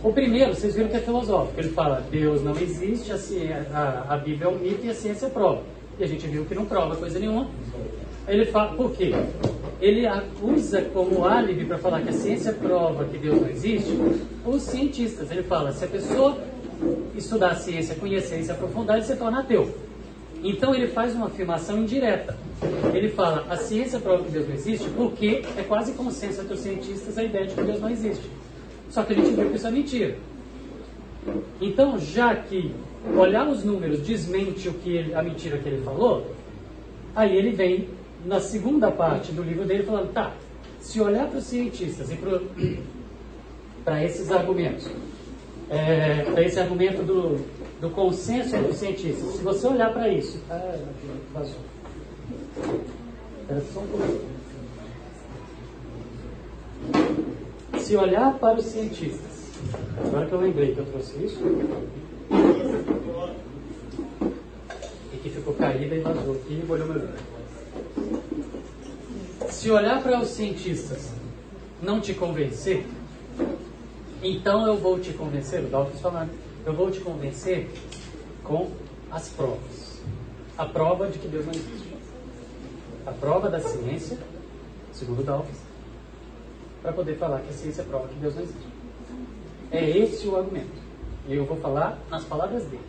O primeiro, vocês viram que é filosófico. Ele fala, Deus não existe, a, ciência, a, a Bíblia é um mito e a ciência prova. E a gente viu que não prova coisa nenhuma. Ele fala, por quê? Ele acusa como álibi para falar que a ciência prova que Deus não existe os cientistas. Ele fala, se a pessoa estudar a ciência, conhecer e se aprofundar, ele se torna ateu. Então ele faz uma afirmação indireta. Ele fala, a ciência prova que Deus não existe porque é quase consenso entre os cientistas a ideia de que Deus não existe. Só que a gente viu que isso é mentira. Então, já que olhar os números desmente o que ele, a mentira que ele falou, aí ele vem na segunda parte do livro dele falando, tá, se olhar para os cientistas e para <clears throat> esses argumentos, é, para esse argumento do, do consenso entre os cientistas, se você olhar para isso, ah, vazou. Espera só um se olhar para os cientistas, agora que eu lembrei que eu trouxe isso, e que ficou caída e vazou aqui e molhou meu. Se olhar para os cientistas não te convencer, então eu vou te convencer, o Dawkins falando, eu vou te convencer com as provas. A prova de que Deus não existe. A prova da ciência, segundo Dawkins, para poder falar que a ciência prova que Deus não existe. É esse o argumento. E eu vou falar nas palavras dele.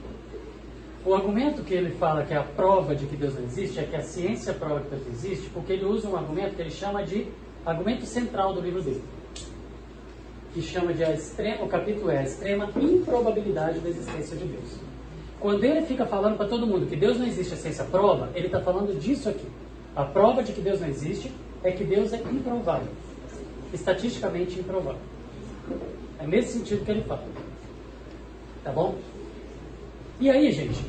O argumento que ele fala que é a prova de que Deus não existe é que a ciência prova que Deus existe, porque ele usa um argumento que ele chama de argumento central do livro dele. Que chama de a extrema, o capítulo é a extrema improbabilidade da existência de Deus. Quando ele fica falando para todo mundo que Deus não existe, a ciência prova, ele está falando disso aqui. A prova de que Deus não existe é que Deus é improvável. Estatisticamente improvável. É nesse sentido que ele fala. Tá bom? E aí, gente,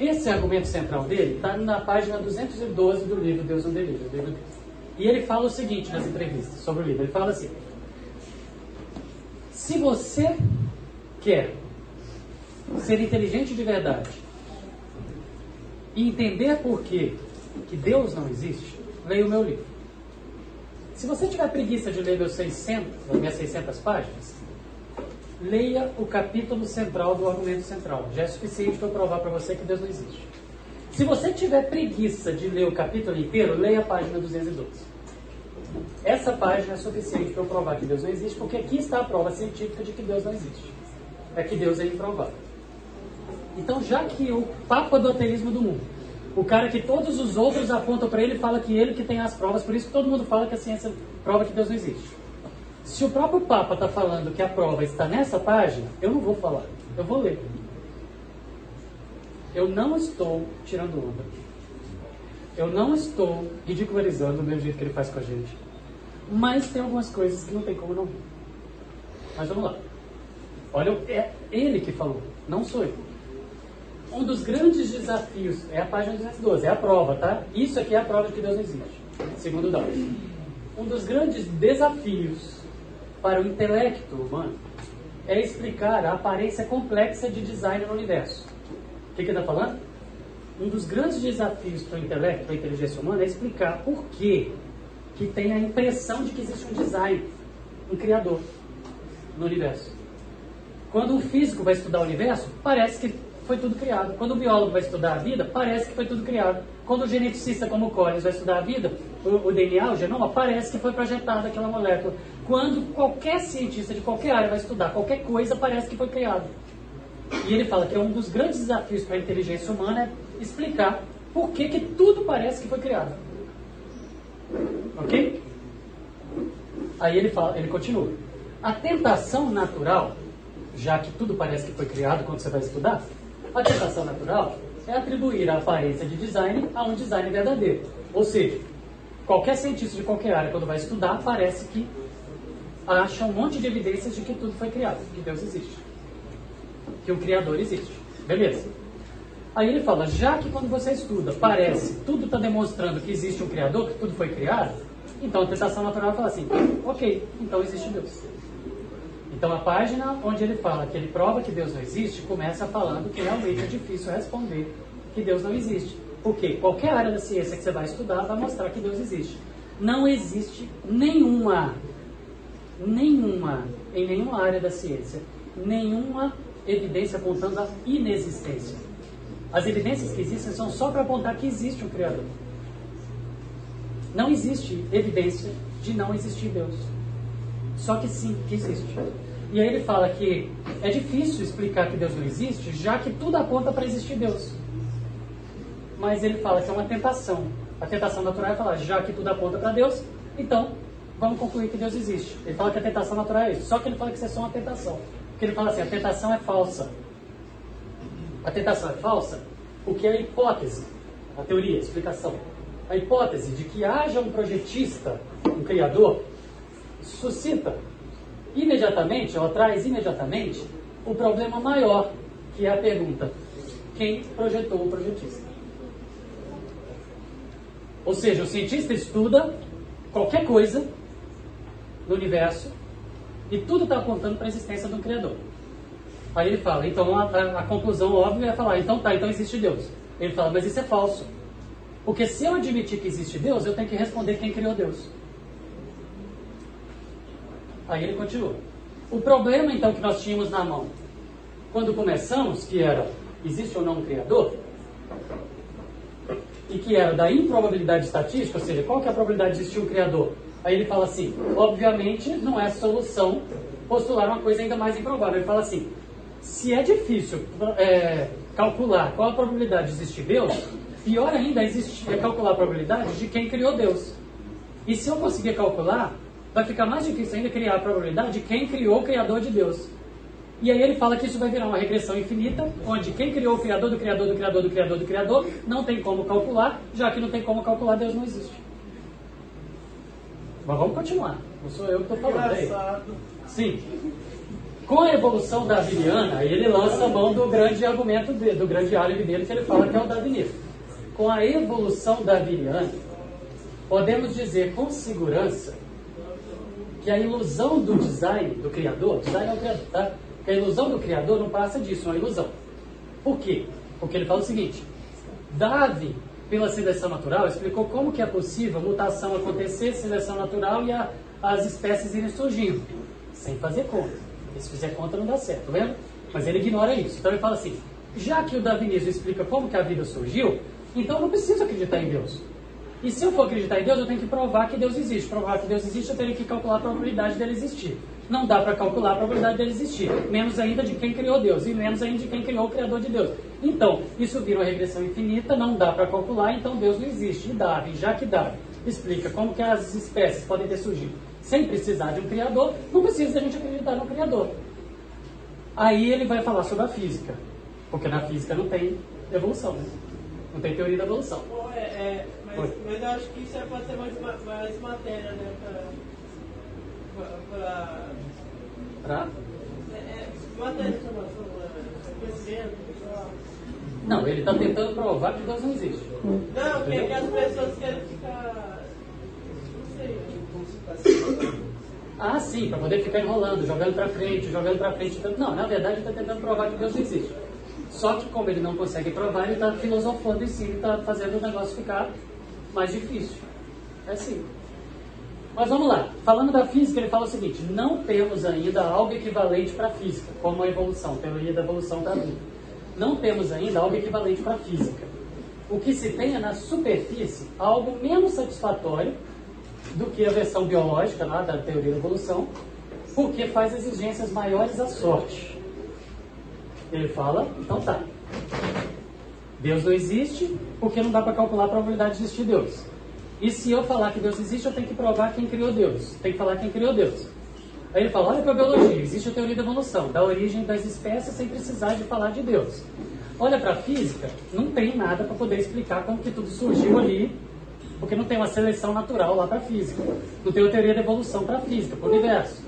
esse argumento central dele está na página 212 do livro Deus não Delírio, dele. E ele fala o seguinte nas entrevistas sobre o livro. Ele fala assim: Se você quer ser inteligente de verdade e entender por que, que Deus não existe, leia o meu livro. Se você tiver preguiça de ler meus 600, as minhas 600 páginas, leia o capítulo central do argumento central. Já é suficiente para provar para você que Deus não existe. Se você tiver preguiça de ler o capítulo inteiro, leia a página 212. Essa página é suficiente para eu provar que Deus não existe, porque aqui está a prova científica de que Deus não existe. É que Deus é improvável. Então, já que o papa do ateísmo do mundo, o cara que todos os outros apontam para ele, fala que ele que tem as provas, por isso que todo mundo fala que a ciência prova que Deus não existe. Se o próprio Papa está falando que a prova está nessa página, eu não vou falar, eu vou ler. Eu não estou tirando onda. Eu não estou ridicularizando o mesmo jeito que ele faz com a gente. Mas tem algumas coisas que não tem como não rir. Mas vamos lá. Olha, é ele que falou, não sou eu. Um dos grandes desafios, é a página 212, é a prova, tá? Isso aqui é a prova de que Deus não existe, segundo Darwin. Um dos grandes desafios para o intelecto humano é explicar a aparência complexa de design no universo. O que, que ele está falando? Um dos grandes desafios para o intelecto, para a inteligência humana, é explicar por que, que tem a impressão de que existe um design, um criador no universo. Quando um físico vai estudar o universo, parece que foi tudo criado. Quando o biólogo vai estudar a vida, parece que foi tudo criado. Quando o geneticista como o Collins vai estudar a vida, o, o DNA, o genoma, parece que foi projetado aquela molécula. Quando qualquer cientista de qualquer área vai estudar qualquer coisa, parece que foi criado. E ele fala que é um dos grandes desafios para a inteligência humana é explicar por que, que tudo parece que foi criado. Ok? Aí ele, fala, ele continua. A tentação natural, já que tudo parece que foi criado quando você vai estudar, a tentação natural é atribuir a aparência de design a um design verdadeiro. Ou seja, qualquer cientista de qualquer área, quando vai estudar, parece que acha um monte de evidências de que tudo foi criado, que Deus existe, que o Criador existe. Beleza. Aí ele fala, já que quando você estuda, parece, tudo está demonstrando que existe um Criador, que tudo foi criado, então a tentação natural fala assim, ok, então existe Deus. Então a página onde ele fala que ele prova que Deus não existe, começa falando que realmente é difícil responder que Deus não existe. Porque qualquer área da ciência que você vai estudar vai mostrar que Deus existe. Não existe nenhuma nenhuma, em nenhuma área da ciência, nenhuma evidência apontando a inexistência. As evidências que existem são só para apontar que existe um Criador. Não existe evidência de não existir Deus. Só que sim, que existe. E aí ele fala que é difícil explicar que Deus não existe, já que tudo aponta para existir Deus. Mas ele fala que é uma tentação. A tentação natural é falar, já que tudo aponta para Deus, então vamos concluir que Deus existe. Ele fala que a tentação natural é isso. Só que ele fala que isso é só uma tentação. Porque ele fala assim, a tentação é falsa. A tentação é falsa porque a hipótese, a teoria, a explicação, a hipótese de que haja um projetista, um criador, suscita imediatamente, ou traz imediatamente, o problema maior, que é a pergunta: quem projetou o projetista? Ou seja, o cientista estuda qualquer coisa no universo e tudo está apontando para a existência de um Criador. Aí ele fala, então a, a, conclusão óbvia é falar, então tá, então existe Deus. Ele fala, mas isso é falso. Porque se eu admitir que existe Deus, eu tenho que responder quem criou Deus. Aí ele continua. O problema então que nós tínhamos na mão, quando começamos, que era, existe ou não um Criador, e que era da improbabilidade estatística, ou seja, qual que é a probabilidade de existir um Criador? Aí ele fala assim: obviamente não é solução postular uma coisa ainda mais improvável. Ele fala assim: se é difícil é, calcular qual a probabilidade de existir Deus, pior ainda é, existir, é calcular a probabilidade de quem criou Deus. E se eu conseguir calcular, vai ficar mais difícil ainda criar a probabilidade de quem criou o Criador de Deus. E aí ele fala que isso vai virar uma regressão infinita, onde quem criou o Criador do Criador do Criador do Criador do Criador não tem como calcular, já que não tem como calcular, Deus não existe. Mas vamos continuar. Não sou eu que estou falando. É Engraçado. Sim. Com a evolução darwiniana, ele lança a mão do grande argumento, dele, do grande álibi dele, que ele fala que é o darwinismo. Com a evolução darwiniana, podemos dizer com segurança que a ilusão do design, do criador, design é o criador, tá? Que a ilusão do criador não passa disso, é uma ilusão. Por quê? Porque ele fala o seguinte: Darwin, pela seleção natural, explicou como que é possível a mutação acontecer, seleção natural e a- as espécies irem surgindo, sem fazer conta. Se fizer conta não dá certo, tá vendo? Mas ele ignora isso. Então ele fala assim: já que o darwinismo explica como que a vida surgiu, então eu não preciso acreditar em Deus. E se eu for acreditar em Deus, eu tenho que provar que Deus existe. Provar que Deus existe, eu tenho que calcular a probabilidade dele existir. Não dá para calcular a probabilidade dele existir. Menos ainda de quem criou Deus. E menos ainda de quem criou o Criador de Deus. Então, isso vira uma regressão infinita, não dá para calcular, então Deus não existe. E Darwin, já que Darwin explica como que as espécies podem ter surgido sem precisar de um Criador, não precisa da gente acreditar no Criador. Aí ele vai falar sobre a física. Porque na física não tem evolução, né? Não tem teoria da evolução. Pô, é, é, mas, mas eu acho que isso é, pode ser mais, ma- mais matéria, né? Pra. pra, pra Pra? é, é, matéria de informação, é, conhecimento, pessoal. Não, ele está tentando provar que Deus não existe. Não, que, que as pessoas querem ficar. Não sei. Ah, sim, para poder ficar enrolando, jogando para frente, jogando para frente. Não, na verdade está tentando provar que Deus existe. Só que como ele não consegue provar, ele está filosofando em si, ele está fazendo o negócio ficar mais difícil. É assim. Mas vamos lá. Falando da física, ele fala o seguinte: não temos ainda algo equivalente para a física, como a evolução, teoria da evolução da vida. Não temos ainda algo equivalente para a física. O que se tem é na superfície algo menos satisfatório do que a versão biológica lá da teoria da evolução, porque faz exigências maiores à sorte. Ele fala, então tá. Deus não existe porque não dá para calcular a probabilidade de existir Deus. E se eu falar que Deus existe, eu tenho que provar quem criou Deus. Tem que falar quem criou Deus. Aí ele fala, olha para a biologia, existe a teoria da evolução, da origem das espécies sem precisar de falar de Deus. Olha para a física, não tem nada para poder explicar como que tudo surgiu ali, porque não tem uma seleção natural lá para física. Não tem uma teoria da evolução para física, para o universo.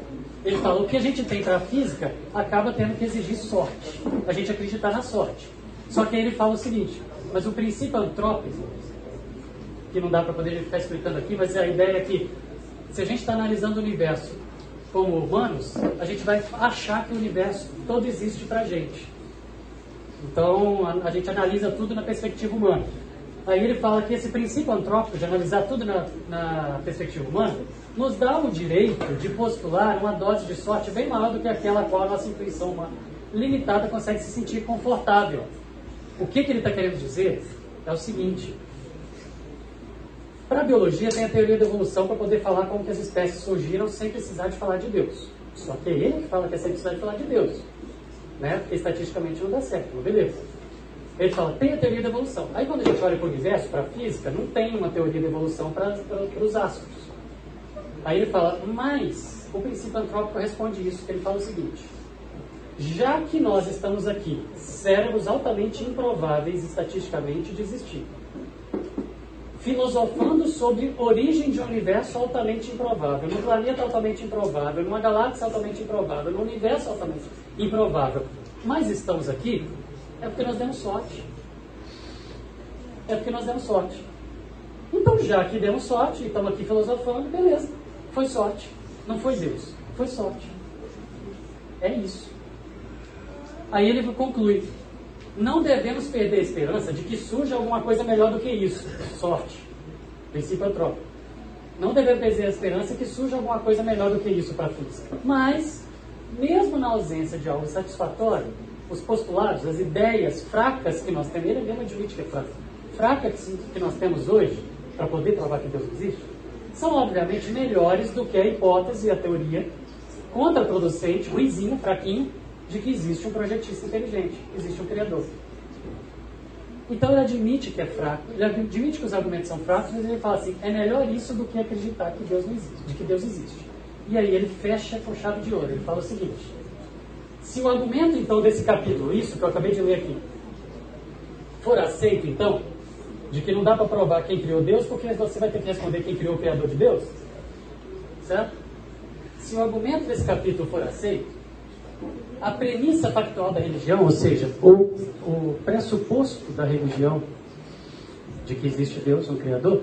Ele fala, o que a gente tem para a física acaba tendo que exigir sorte. A gente acreditar na sorte. Só que aí ele fala o seguinte, mas o princípio antrópico, que não dá para poder ficar explicando aqui, mas a ideia é que se a gente está analisando o universo como humanos, a gente vai achar que o universo todo existe para a gente. Então, a, a gente analisa tudo na perspectiva humana. Aí ele fala que esse princípio antrópico, de analisar tudo na, na perspectiva humana, nos dá o direito de postular uma dose de sorte bem maior do que aquela a qual a nossa intuição humana limitada consegue se sentir confortável. O que, que ele está querendo dizer é o seguinte: para a biologia tem a teoria da evolução para poder falar como que as espécies surgiram sem precisar de falar de Deus. Só que é ele que fala que é sem precisar de falar de Deus. Né? Porque estatisticamente não dá certo, beleza. Ele fala, tem a teoria da evolução. Aí quando a gente olha para o universo, para a física, não tem uma teoria da evolução para os astros. Aí ele fala, mas o princípio antrópico responde isso, que ele fala o seguinte. Já que nós estamos aqui, cérebros altamente improváveis estatisticamente de existir, filosofando sobre origem de um universo altamente improvável, num planeta altamente improvável, numa galáxia altamente improvável, num universo altamente improvável, mas estamos aqui, é porque nós demos sorte. É porque nós demos sorte. Então, já que demos sorte e estamos aqui filosofando, beleza. Foi sorte. Não foi Deus. Foi sorte. É isso. Aí ele conclui: não devemos perder a esperança de que surja alguma coisa melhor do que isso. Sorte. Princípio antrópico. Não devemos perder a esperança que surja alguma coisa melhor do que isso para a física. Mas, mesmo na ausência de algo satisfatório, os postulados, as ideias fracas que nós temos, ele mesmo admite que é fraca, fracas que nós temos hoje, para poder provar que Deus existe, são obviamente melhores do que a hipótese e a teoria contraproducente, ruizinho, fraquinho, de que existe um projetista inteligente, existe um criador. Então ele admite que é fraco, ele admite que os argumentos são fracos, mas ele fala assim, é melhor isso do que acreditar que Deus não existe, de que Deus existe. E aí ele fecha com chave de ouro. Ele fala o seguinte: se o argumento então desse capítulo, isso que eu acabei de ler aqui, for aceito então, de que não dá para provar quem criou Deus, porque você vai ter que responder quem criou o Criador de Deus, certo? Se o argumento desse capítulo for aceito, a premissa factual da religião, ou seja, o, o pressuposto da religião de que existe Deus, um Criador,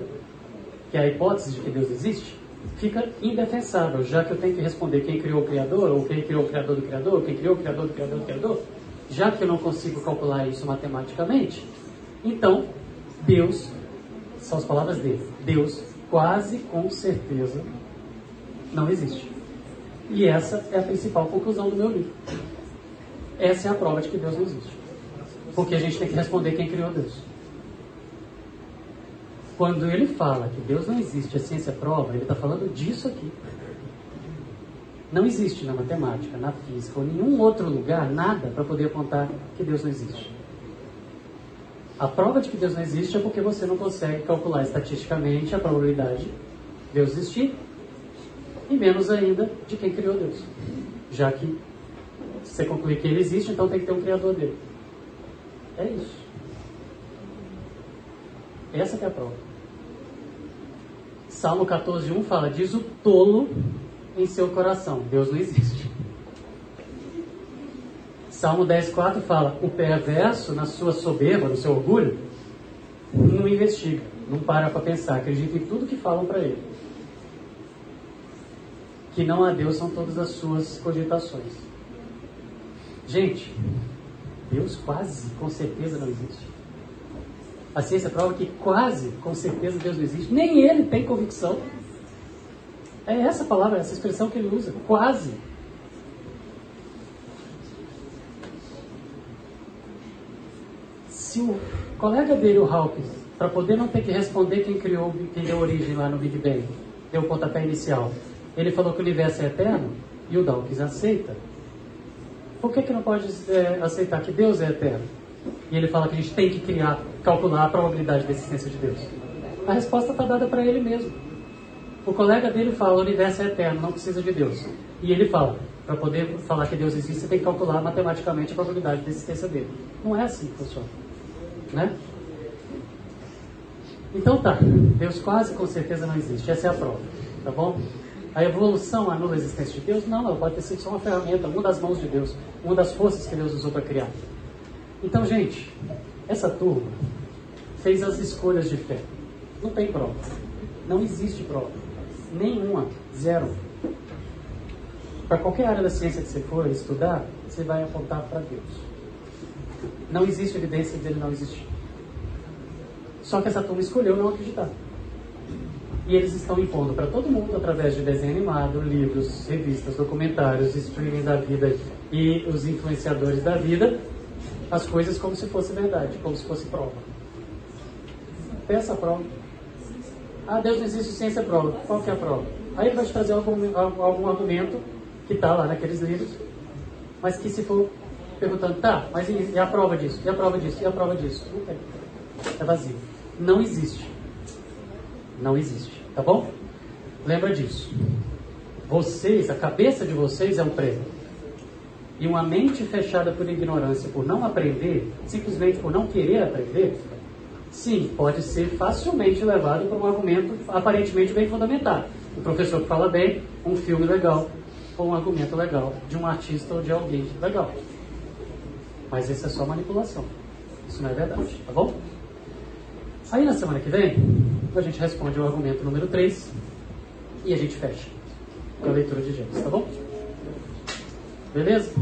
que é a hipótese de que Deus existe, fica indefensável, já que eu tenho que responder quem criou o Criador, ou quem criou o Criador do Criador, quem criou o Criador do Criador do Criador, já que eu não consigo calcular isso matematicamente, então Deus, são as palavras dele, Deus quase com certeza não existe. E essa é a principal conclusão do meu livro. Essa é a prova de que Deus não existe. Porque a gente tem que responder quem criou Deus. Quando ele fala que Deus não existe, a ciência prova, ele está falando disso aqui. Não existe na matemática, na física ou nenhum outro lugar nada para poder apontar que Deus não existe. A prova de que Deus não existe é porque você não consegue calcular estatisticamente a probabilidade de Deus existir e menos ainda de quem criou Deus. Já que se você concluir que ele existe, então tem que ter um criador dele. É isso. Essa é a prova. Salmo 14.1 fala, diz o tolo em seu coração, Deus não existe. Salmo 10.4 fala, o perverso na sua soberba, no seu orgulho, não investiga, não para para pensar, acredita em tudo que falam para ele. Que não há Deus são todas as suas cogitações. Gente, Deus quase, com certeza não existe. A ciência prova que quase, com certeza, Deus não existe. Nem ele tem convicção. É essa palavra, essa expressão que ele usa. Quase. Se o colega dele, o Hawkins, para poder não ter que responder quem criou, quem deu origem lá no Big Bang, deu o pontapé inicial, ele falou que o universo é eterno, e o Dawkins aceita. Por que, que não pode é, aceitar que Deus é eterno? E ele fala que a gente tem que criar, calcular a probabilidade da existência de Deus. A resposta está dada para ele mesmo. O colega dele fala, o universo é eterno, não precisa de Deus. E ele fala, para poder falar que Deus existe, você tem que calcular matematicamente a probabilidade da existência dele. Não é assim funciona. Né? Então tá, Deus quase com certeza não existe. Essa é a prova, tá bom? A evolução anula a existência de Deus? Não, ela pode ter sido só uma ferramenta, uma das mãos de Deus, uma das forças que Deus usou para criar. Então, gente, essa turma fez as escolhas de fé. Não tem prova. Não existe prova. Nenhuma. Zero. Para qualquer área da ciência que você for estudar, você vai apontar para Deus. Não existe evidência dele não existir. Só que essa turma escolheu não acreditar. E eles estão impondo para todo mundo, através de desenho animado, livros, revistas, documentários, streaming da vida e os influenciadores da vida, as coisas como se fosse verdade, como se fosse prova. Peça a prova. Ah, Deus não existe ciência prova. Qual que é a prova? Aí ele vai te trazer algum, algum argumento que está lá naqueles livros, mas que se for perguntando, tá, mas e, e a prova disso? E a prova disso? E a prova disso? Não tem. É vazio. Não existe. Não existe. Tá bom? Lembra disso. Vocês, a cabeça de vocês é um prêmio. E uma mente fechada por ignorância, por não aprender, simplesmente por não querer aprender, sim, pode ser facilmente levado para um argumento aparentemente bem fundamentado. Um professor que fala bem, um filme legal, ou um argumento legal, de um artista ou de alguém legal. Mas isso é só manipulação. Isso não é verdade, tá bom? Aí na semana que vem, a gente responde o argumento número 3 e a gente fecha com a leitura de Gênesis, tá bom? Beleza?